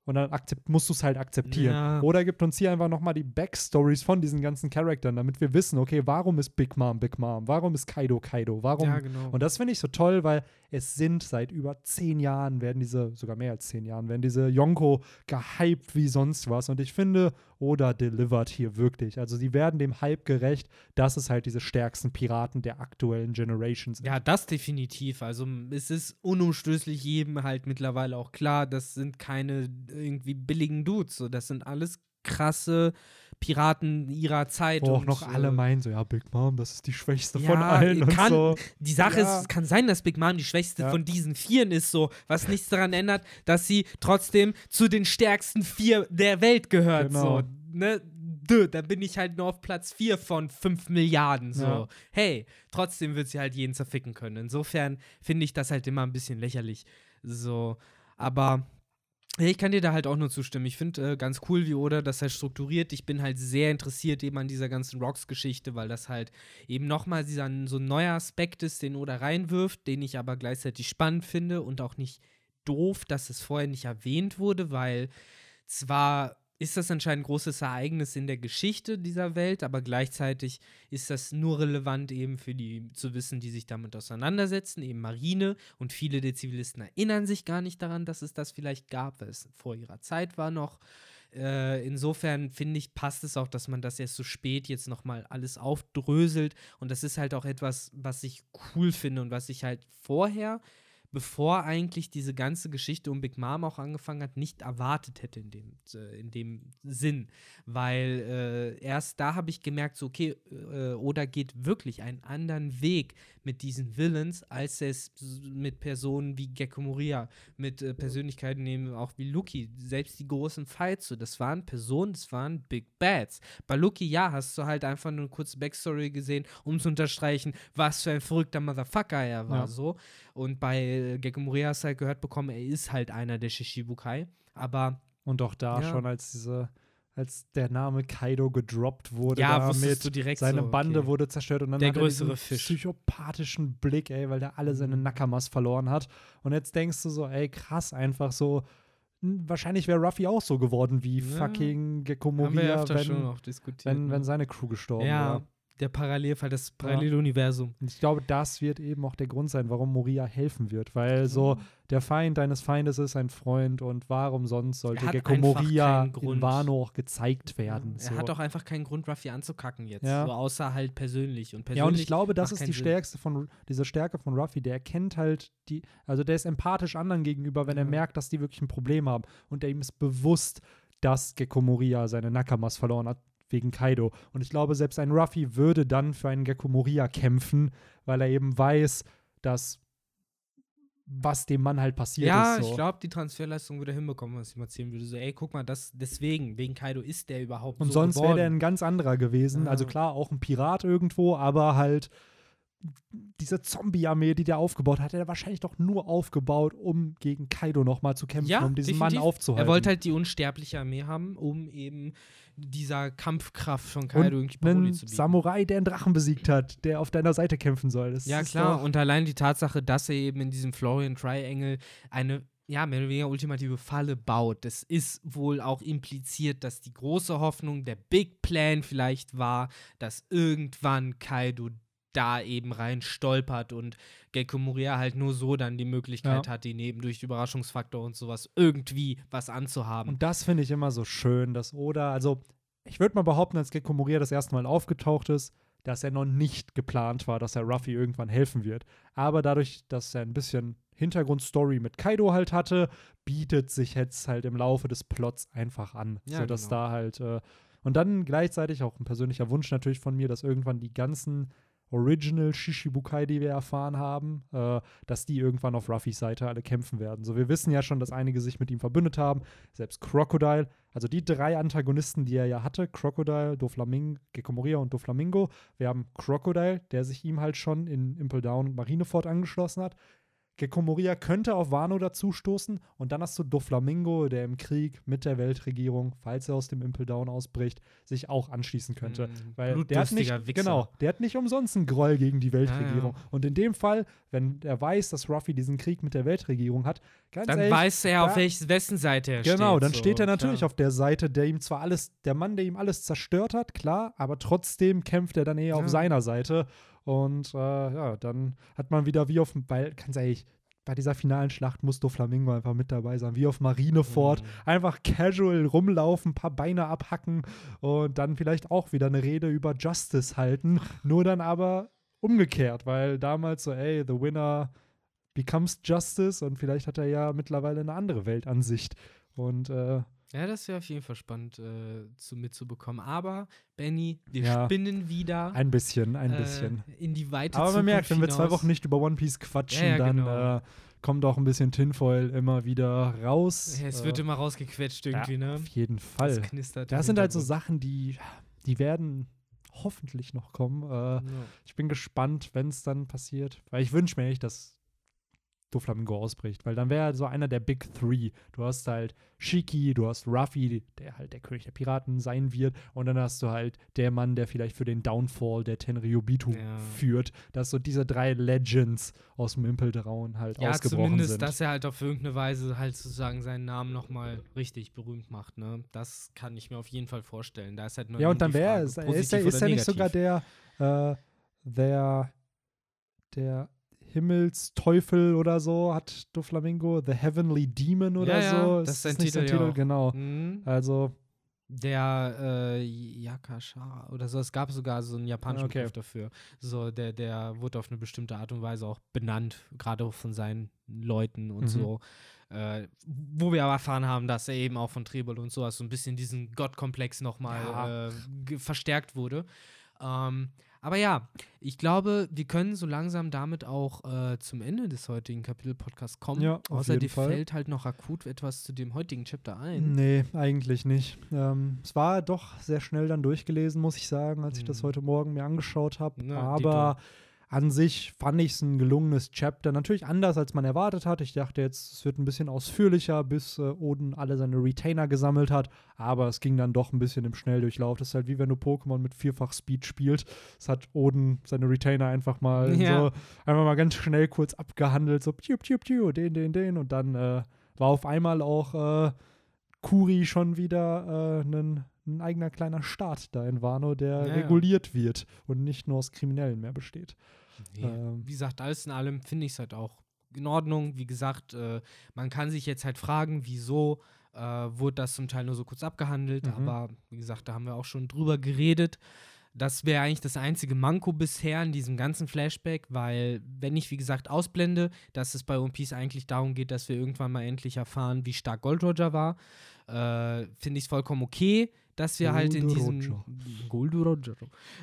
Und dann musst du es halt akzeptieren. Ja. Oder gibt uns hier einfach nochmal die Backstories von diesen ganzen Charakteren, damit wir wissen, okay, warum ist Big Mom Big Mom? Warum ist Kaido Kaido? Warum Ja, genau. und das finde ich so toll, weil es sind seit über zehn Jahren, werden diese, sogar mehr als zehn Jahren, werden diese Yonko gehypt wie sonst was. Und ich finde, Oda delivert hier wirklich. Also sie werden dem Hype gerecht, dass es halt diese stärksten Piraten der aktuellen Generation sind. Ja, das definitiv. Also es ist unumstößlich jedem halt mittlerweile auch klar, das sind keine irgendwie billigen Dudes. So, das sind alles krasse Piraten ihrer Zeit. Wo auch noch alle äh, meinen, so, ja, Big Mom, das ist die schwächste Ja, von allen. kann- und so. Die Sache Ja. ist, es kann sein, dass Big Mom die schwächste Ja. von diesen Vieren ist, so, was nichts daran ändert, dass sie trotzdem zu den stärksten vier der Welt gehört. Genau. So, ne? Dö, da bin ich halt nur auf Platz vier von fünf Milliarden. So, hey, trotzdem wird sie halt jeden zerficken können. Insofern finde ich das halt immer ein bisschen lächerlich. So, aber. Ich kann dir da halt auch nur zustimmen. Ich finde äh, ganz cool, wie Oda das halt strukturiert. Ich bin halt sehr interessiert eben an dieser ganzen Rocks-Geschichte, weil das halt eben nochmal so ein neuer Aspekt ist, den Oda reinwirft, den ich aber gleichzeitig spannend finde und auch nicht doof, dass es vorher nicht erwähnt wurde, weil zwar ist das anscheinend ein großes Ereignis in der Geschichte dieser Welt, aber gleichzeitig ist das nur relevant eben für die zu wissen, die sich damit auseinandersetzen, eben Marine und viele der Zivilisten erinnern sich gar nicht daran, dass es das vielleicht gab, weil es vor ihrer Zeit war noch. Äh, insofern finde ich, passt es auch, dass man das erst so spät jetzt nochmal alles aufdröselt. Und das ist halt auch etwas, was ich cool finde und was ich halt vorher, bevor eigentlich diese ganze Geschichte um Big Mom auch angefangen hat, nicht erwartet hätte in dem, äh, in dem Sinn. Weil äh, erst da habe ich gemerkt, so, okay, äh, Oda geht wirklich einen anderen Weg mit diesen Villains, als es mit Personen wie Gekko Moria, mit äh, Persönlichkeiten eben auch wie Lucky, selbst die großen Fights, so, das waren Personen, das waren Big Bads. Bei Lucky, ja, hast du halt einfach nur eine kurze Backstory gesehen, um zu unterstreichen, was für ein verrückter Motherfucker er war, Ja. so. Und bei Gekko Moria hast du halt gehört bekommen, er ist halt einer der Shishibukai. Aber Und auch da Ja. schon, als diese, als der Name Kaido gedroppt wurde, ja, da wusstest mit du direkt seine so, Bande okay. wurde zerstört und dann Der hat er größere Fisch. psychopathischen Blick, ey, weil der alle seine Mhm. Nakamas verloren hat. Und jetzt denkst du so, ey, krass, einfach so. Wahrscheinlich wäre Ruffy auch so geworden wie Ja. fucking wir ja wenn, wenn, ne? wenn seine Crew gestorben ja, wäre. Der Parallelfall, das Paralleluniversum. Und ich glaube, das wird eben auch der Grund sein, warum Moria helfen wird. Weil so, der Feind deines Feindes ist ein Freund und warum sonst sollte einfach Moria in. Wano auch gezeigt werden. Er so. hat auch einfach keinen Grund, Ruffy anzukacken jetzt. Ja. So außer halt persönlich. Und persönlich Ja, und ich glaube, das ist die stärkste von diese Stärke von Ruffy. Der erkennt halt die, also der ist empathisch anderen gegenüber, wenn er Ja. merkt, dass die wirklich ein Problem haben. Und der ihm ist bewusst, dass Gekko Moria seine Nakamas verloren hat wegen Kaido. Und ich glaube, selbst ein Ruffy würde dann für einen Gekko Moria kämpfen, weil er eben weiß, dass was dem Mann halt passiert Ja, ist. So. ich glaube, die Transferleistung würde er hinbekommen, was ich mal erzählen würde. So, ey, guck mal, das deswegen, wegen Kaido ist der überhaupt Und so sonst wäre der ein ganz anderer gewesen. Ja. Also klar, auch ein Pirat irgendwo, aber halt diese Zombie-Armee, die der aufgebaut hat, hat er wahrscheinlich doch nur aufgebaut, um gegen Kaido nochmal zu kämpfen, ja, um diesen definitiv. Mann aufzuhalten. Er wollte halt die unsterbliche Armee haben, um eben dieser Kampfkraft von Kaido irgendwie und einen zu bieten. Samurai, der einen Drachen besiegt hat, der auf deiner Seite kämpfen soll. Das Ja, klar. Und allein die Tatsache, dass er eben in diesem Florian Triangle eine, ja, mehr oder weniger ultimative Falle baut. Das ist wohl auch impliziert, dass die große Hoffnung, der Big Plan vielleicht war, dass irgendwann Kaido da eben rein stolpert und Gekko Moria halt nur so dann die Möglichkeit Ja. hat, ihn eben durch Überraschungsfaktor und sowas irgendwie was anzuhaben. Und das finde ich immer so schön, dass Oda, also ich würde mal behaupten, als Gekko Moria das erste Mal aufgetaucht ist, dass er noch nicht geplant war, dass er Ruffy irgendwann helfen wird. Aber dadurch, dass er ein bisschen Hintergrundstory mit Kaido halt hatte, bietet sich jetzt halt im Laufe des Plots einfach an. Ja, sodass genau. da halt, äh, und dann gleichzeitig auch ein persönlicher Wunsch natürlich von mir, dass irgendwann die ganzen Original Shishibukai, die wir erfahren haben, äh, dass die irgendwann auf Ruffys Seite alle kämpfen werden. So, wir wissen ja schon, dass einige sich mit ihm verbündet haben, selbst Crocodile, also die drei Antagonisten, die er ja hatte, Crocodile, Doflamingo, Gekko Moria und Doflamingo. Wir haben Crocodile, der sich ihm halt schon in Impel Down und Marineford angeschlossen hat. Gekko Moria könnte auf Wano dazustoßen und dann hast du Doflamingo, der im Krieg mit der Weltregierung, falls er aus dem Impel Down ausbricht, sich auch anschließen könnte. Mm, Weil der hat nicht, Wichser. genau, der hat nicht umsonst einen Groll gegen die Weltregierung. Ja, ja. Und in dem Fall, wenn er weiß, dass Ruffy diesen Krieg mit der Weltregierung hat, ganz Dann ehrlich, weiß er, auf da- welches wessen Seite er steht. Genau, dann so, steht er natürlich klar. auf der Seite, der ihm zwar alles, der Mann, der ihm alles zerstört hat, klar, aber trotzdem kämpft er dann eher Ja. auf seiner Seite. Und äh, ja, dann hat man wieder wie auf dem Ball, ganz ehrlich, bei dieser finalen Schlacht muss Doflamingo einfach mit dabei sein, wie auf Marineford. Mhm. Einfach casual rumlaufen, ein paar Beine abhacken und dann vielleicht auch wieder eine Rede über Justice halten. Nur dann aber umgekehrt, weil damals so, ey, the winner becomes justice und vielleicht hat er ja mittlerweile eine andere Weltansicht. Und äh, Ja, das wäre auf jeden Fall spannend äh, zu, mitzubekommen. Aber, Benny, wir Ja. spinnen wieder ein bisschen, ein äh, bisschen. in die weite Aber man Zukunft merkt, wenn wir zwei. Wochen nicht über One Piece quatschen, Ja, ja, dann genau. äh, kommt auch ein bisschen Tinfoil immer wieder raus. Ja, es äh, wird immer rausgequetscht irgendwie, ne? Auf jeden Fall. Das knistert. Das sind halt so. Sachen, die, die werden hoffentlich noch kommen. Äh, ich bin gespannt, wenn es dann passiert. Weil ich wünsche mir echt, dass Doflamingo ausbricht. Weil dann wäre er so einer der Big Three. Du hast halt Shiki, du hast Ruffy, der halt der König der Piraten sein wird. Und dann hast du halt der Mann, der vielleicht für den Downfall der Tenryubitu Ja. führt. Dass so diese drei Legends aus dem Impel Down halt Ja, ausgebrochen zumindest, sind. dass er halt auf irgendeine Weise halt sozusagen seinen Namen nochmal richtig berühmt macht, ne? Das kann ich mir auf jeden Fall vorstellen. Da ist halt nur ja, und dann wäre es, ist, er- ist er nicht sogar der, äh, der, der Himmelsteufel oder so, hat Doflamingo, The Heavenly Demon oder Ja, ja, so? das ist sein nicht Titel, ja auch. genau. Mhm. Also, Der äh, Yakasha oder so, es gab sogar so einen japanischen Okay. Begriff dafür. So, der, der wurde auf eine bestimmte Art und Weise auch benannt, gerade auch von seinen Leuten und Mhm. so. Äh, wo wir aber erfahren haben, dass er eben auch von Trebol und sowas so ein bisschen diesen Gottkomplex nochmal Ja. äh, verstärkt wurde. Ähm, aber ja, ich glaube, wir können so langsam damit auch äh, zum Ende des heutigen Kapitel-Podcasts kommen. Ja, auf Außer jeden dir Fall. fällt halt noch akut etwas zu dem heutigen Chapter ein. nee, eigentlich nicht. Ähm, es war doch sehr schnell dann durchgelesen, muss ich sagen, als ich das Mhm. heute Morgen mir angeschaut habe. Aber an sich fand ich es ein gelungenes Chapter. Natürlich anders, als man erwartet hat. Ich dachte jetzt, es wird ein bisschen ausführlicher, bis äh, Oden alle seine Retainer gesammelt hat. Aber es ging dann doch ein bisschen im Schnelldurchlauf. Das ist halt wie wenn du Pokémon mit vierfach Speed spielst. Es hat Oden seine Retainer einfach mal Ja. so, einfach mal ganz schnell kurz abgehandelt. So, piu, piu, piu, den, den, den. Und dann äh, war auf einmal auch äh, Kuri schon wieder äh, ein, ein eigener kleiner Staat da in Wano, der Ja, ja. reguliert wird und nicht nur aus Kriminellen mehr besteht. Nee. Ähm. Wie gesagt, alles in allem finde ich es halt auch in Ordnung. Wie gesagt, äh, man kann sich jetzt halt fragen, wieso äh, wurde das zum Teil nur so kurz abgehandelt. Mhm. Aber wie gesagt, da haben wir auch schon drüber geredet. Das wäre eigentlich das einzige Manko bisher in diesem ganzen Flashback, weil, wenn ich, wie gesagt, ausblende, dass es bei One Piece eigentlich darum geht, dass wir irgendwann mal endlich erfahren, wie stark Gold Roger war, äh, finde ich es vollkommen okay, dass wir halt in diesem. Gold Roger,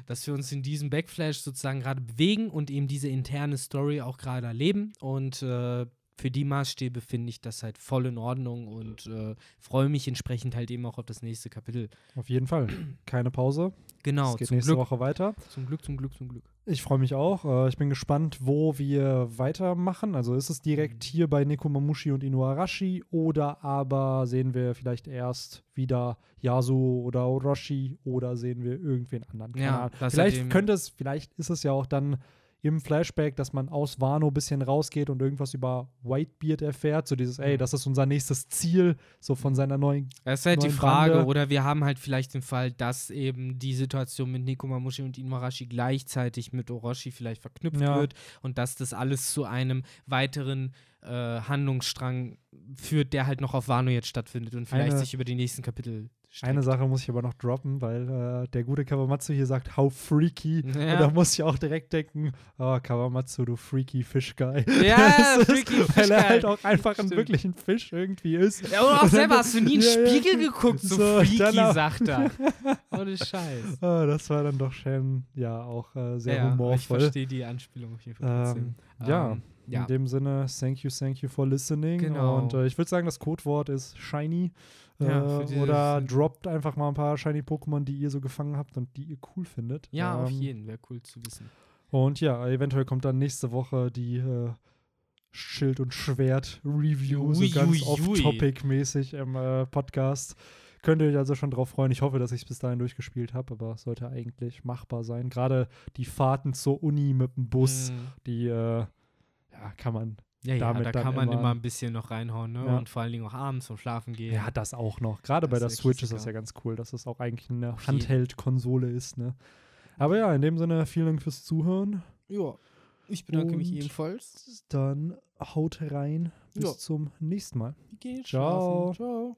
dass wir uns in diesem Backflash sozusagen gerade bewegen und eben diese interne Story auch gerade erleben. Und äh, für die Maßstäbe finde ich das halt voll in Ordnung und äh, freue mich entsprechend halt eben auch auf das nächste Kapitel. Auf jeden Fall. Keine Pause. Genau, es geht nächste Glück, Woche weiter. zum Glück, zum Glück, zum Glück. Ich freue mich auch. Äh, ich bin gespannt, wo wir weitermachen. Also ist es direkt hier bei Nekomamushi und Inuarashi oder aber sehen wir vielleicht erst wieder Yasuo oder Orochi oder sehen wir irgendwen anderen? Keine Ja, vielleicht könnte es, vielleicht ist es ja auch dann im Flashback, dass man aus Wano ein bisschen rausgeht und irgendwas über Whitebeard erfährt. So dieses, ey, das ist unser nächstes Ziel, so von seiner neuen Das ist halt die Frage, Bande. oder wir haben halt vielleicht den Fall, dass eben die Situation mit Nekomamushi und Inuarashi gleichzeitig mit Orochi vielleicht verknüpft Ja. wird und dass das alles zu einem weiteren äh, Handlungsstrang führt, der halt noch auf Wano jetzt stattfindet und vielleicht Eine- sich über die nächsten Kapitel streckt. Eine Sache muss ich aber noch droppen, weil äh, der gute Kawamatsu hier sagt, how freaky. Und Ja. da muss ich auch direkt denken, oh, Kawamatsu, du freaky Fish Guy. Ja, Das ist, freaky Weil Fish er halt auch einfach ein Stimmt. wirklich ein Fisch irgendwie ist. Ja, und auch selber hast du nie in den Ja, ja. Spiegel geguckt, so, So, freaky, sagt er. Ohne Scheiß. Ah, das war dann doch schon, ja, auch äh, sehr ja, aber ich humorvoll. verstehe die Anspielung auf jeden Fall. Ähm, ja, Ähm, ja. in dem Sinne, thank you, thank you for listening. Genau. Und äh, ich würde sagen, das Codewort ist shiny. Äh, oder droppt einfach mal ein paar shiny Pokémon, die ihr so gefangen habt und die ihr cool findet. ja, auf Ähm, jeden, wäre cool zu wissen. Und ja, eventuell kommt dann nächste Woche die äh, Schild- und Schwert-Review, so ganz off-topic-mäßig im äh, Podcast. Könnt ihr euch also schon drauf freuen. Ich hoffe, dass ich es bis dahin durchgespielt habe, aber es sollte eigentlich machbar sein. Gerade die Fahrten zur Uni mit dem Bus, Mm. die äh, ja, kann man. Ja, ja, damit da kann man immer- immer ein bisschen noch reinhauen, ne? Ja. Und vor allen Dingen auch abends zum Schlafen gehen. Ja, das auch noch. Gerade bei Das der ist der Switch ist das ja ganz cool, dass es auch eigentlich eine. Handheld-Konsole ist. Ne? Aber ja, in dem Sinne, vielen Dank fürs Zuhören. Ja. Ich bedanke mich Und- ebenfalls. Dann haut rein. Bis Ja. zum nächsten Mal. Ciao. schlafen. Ciao.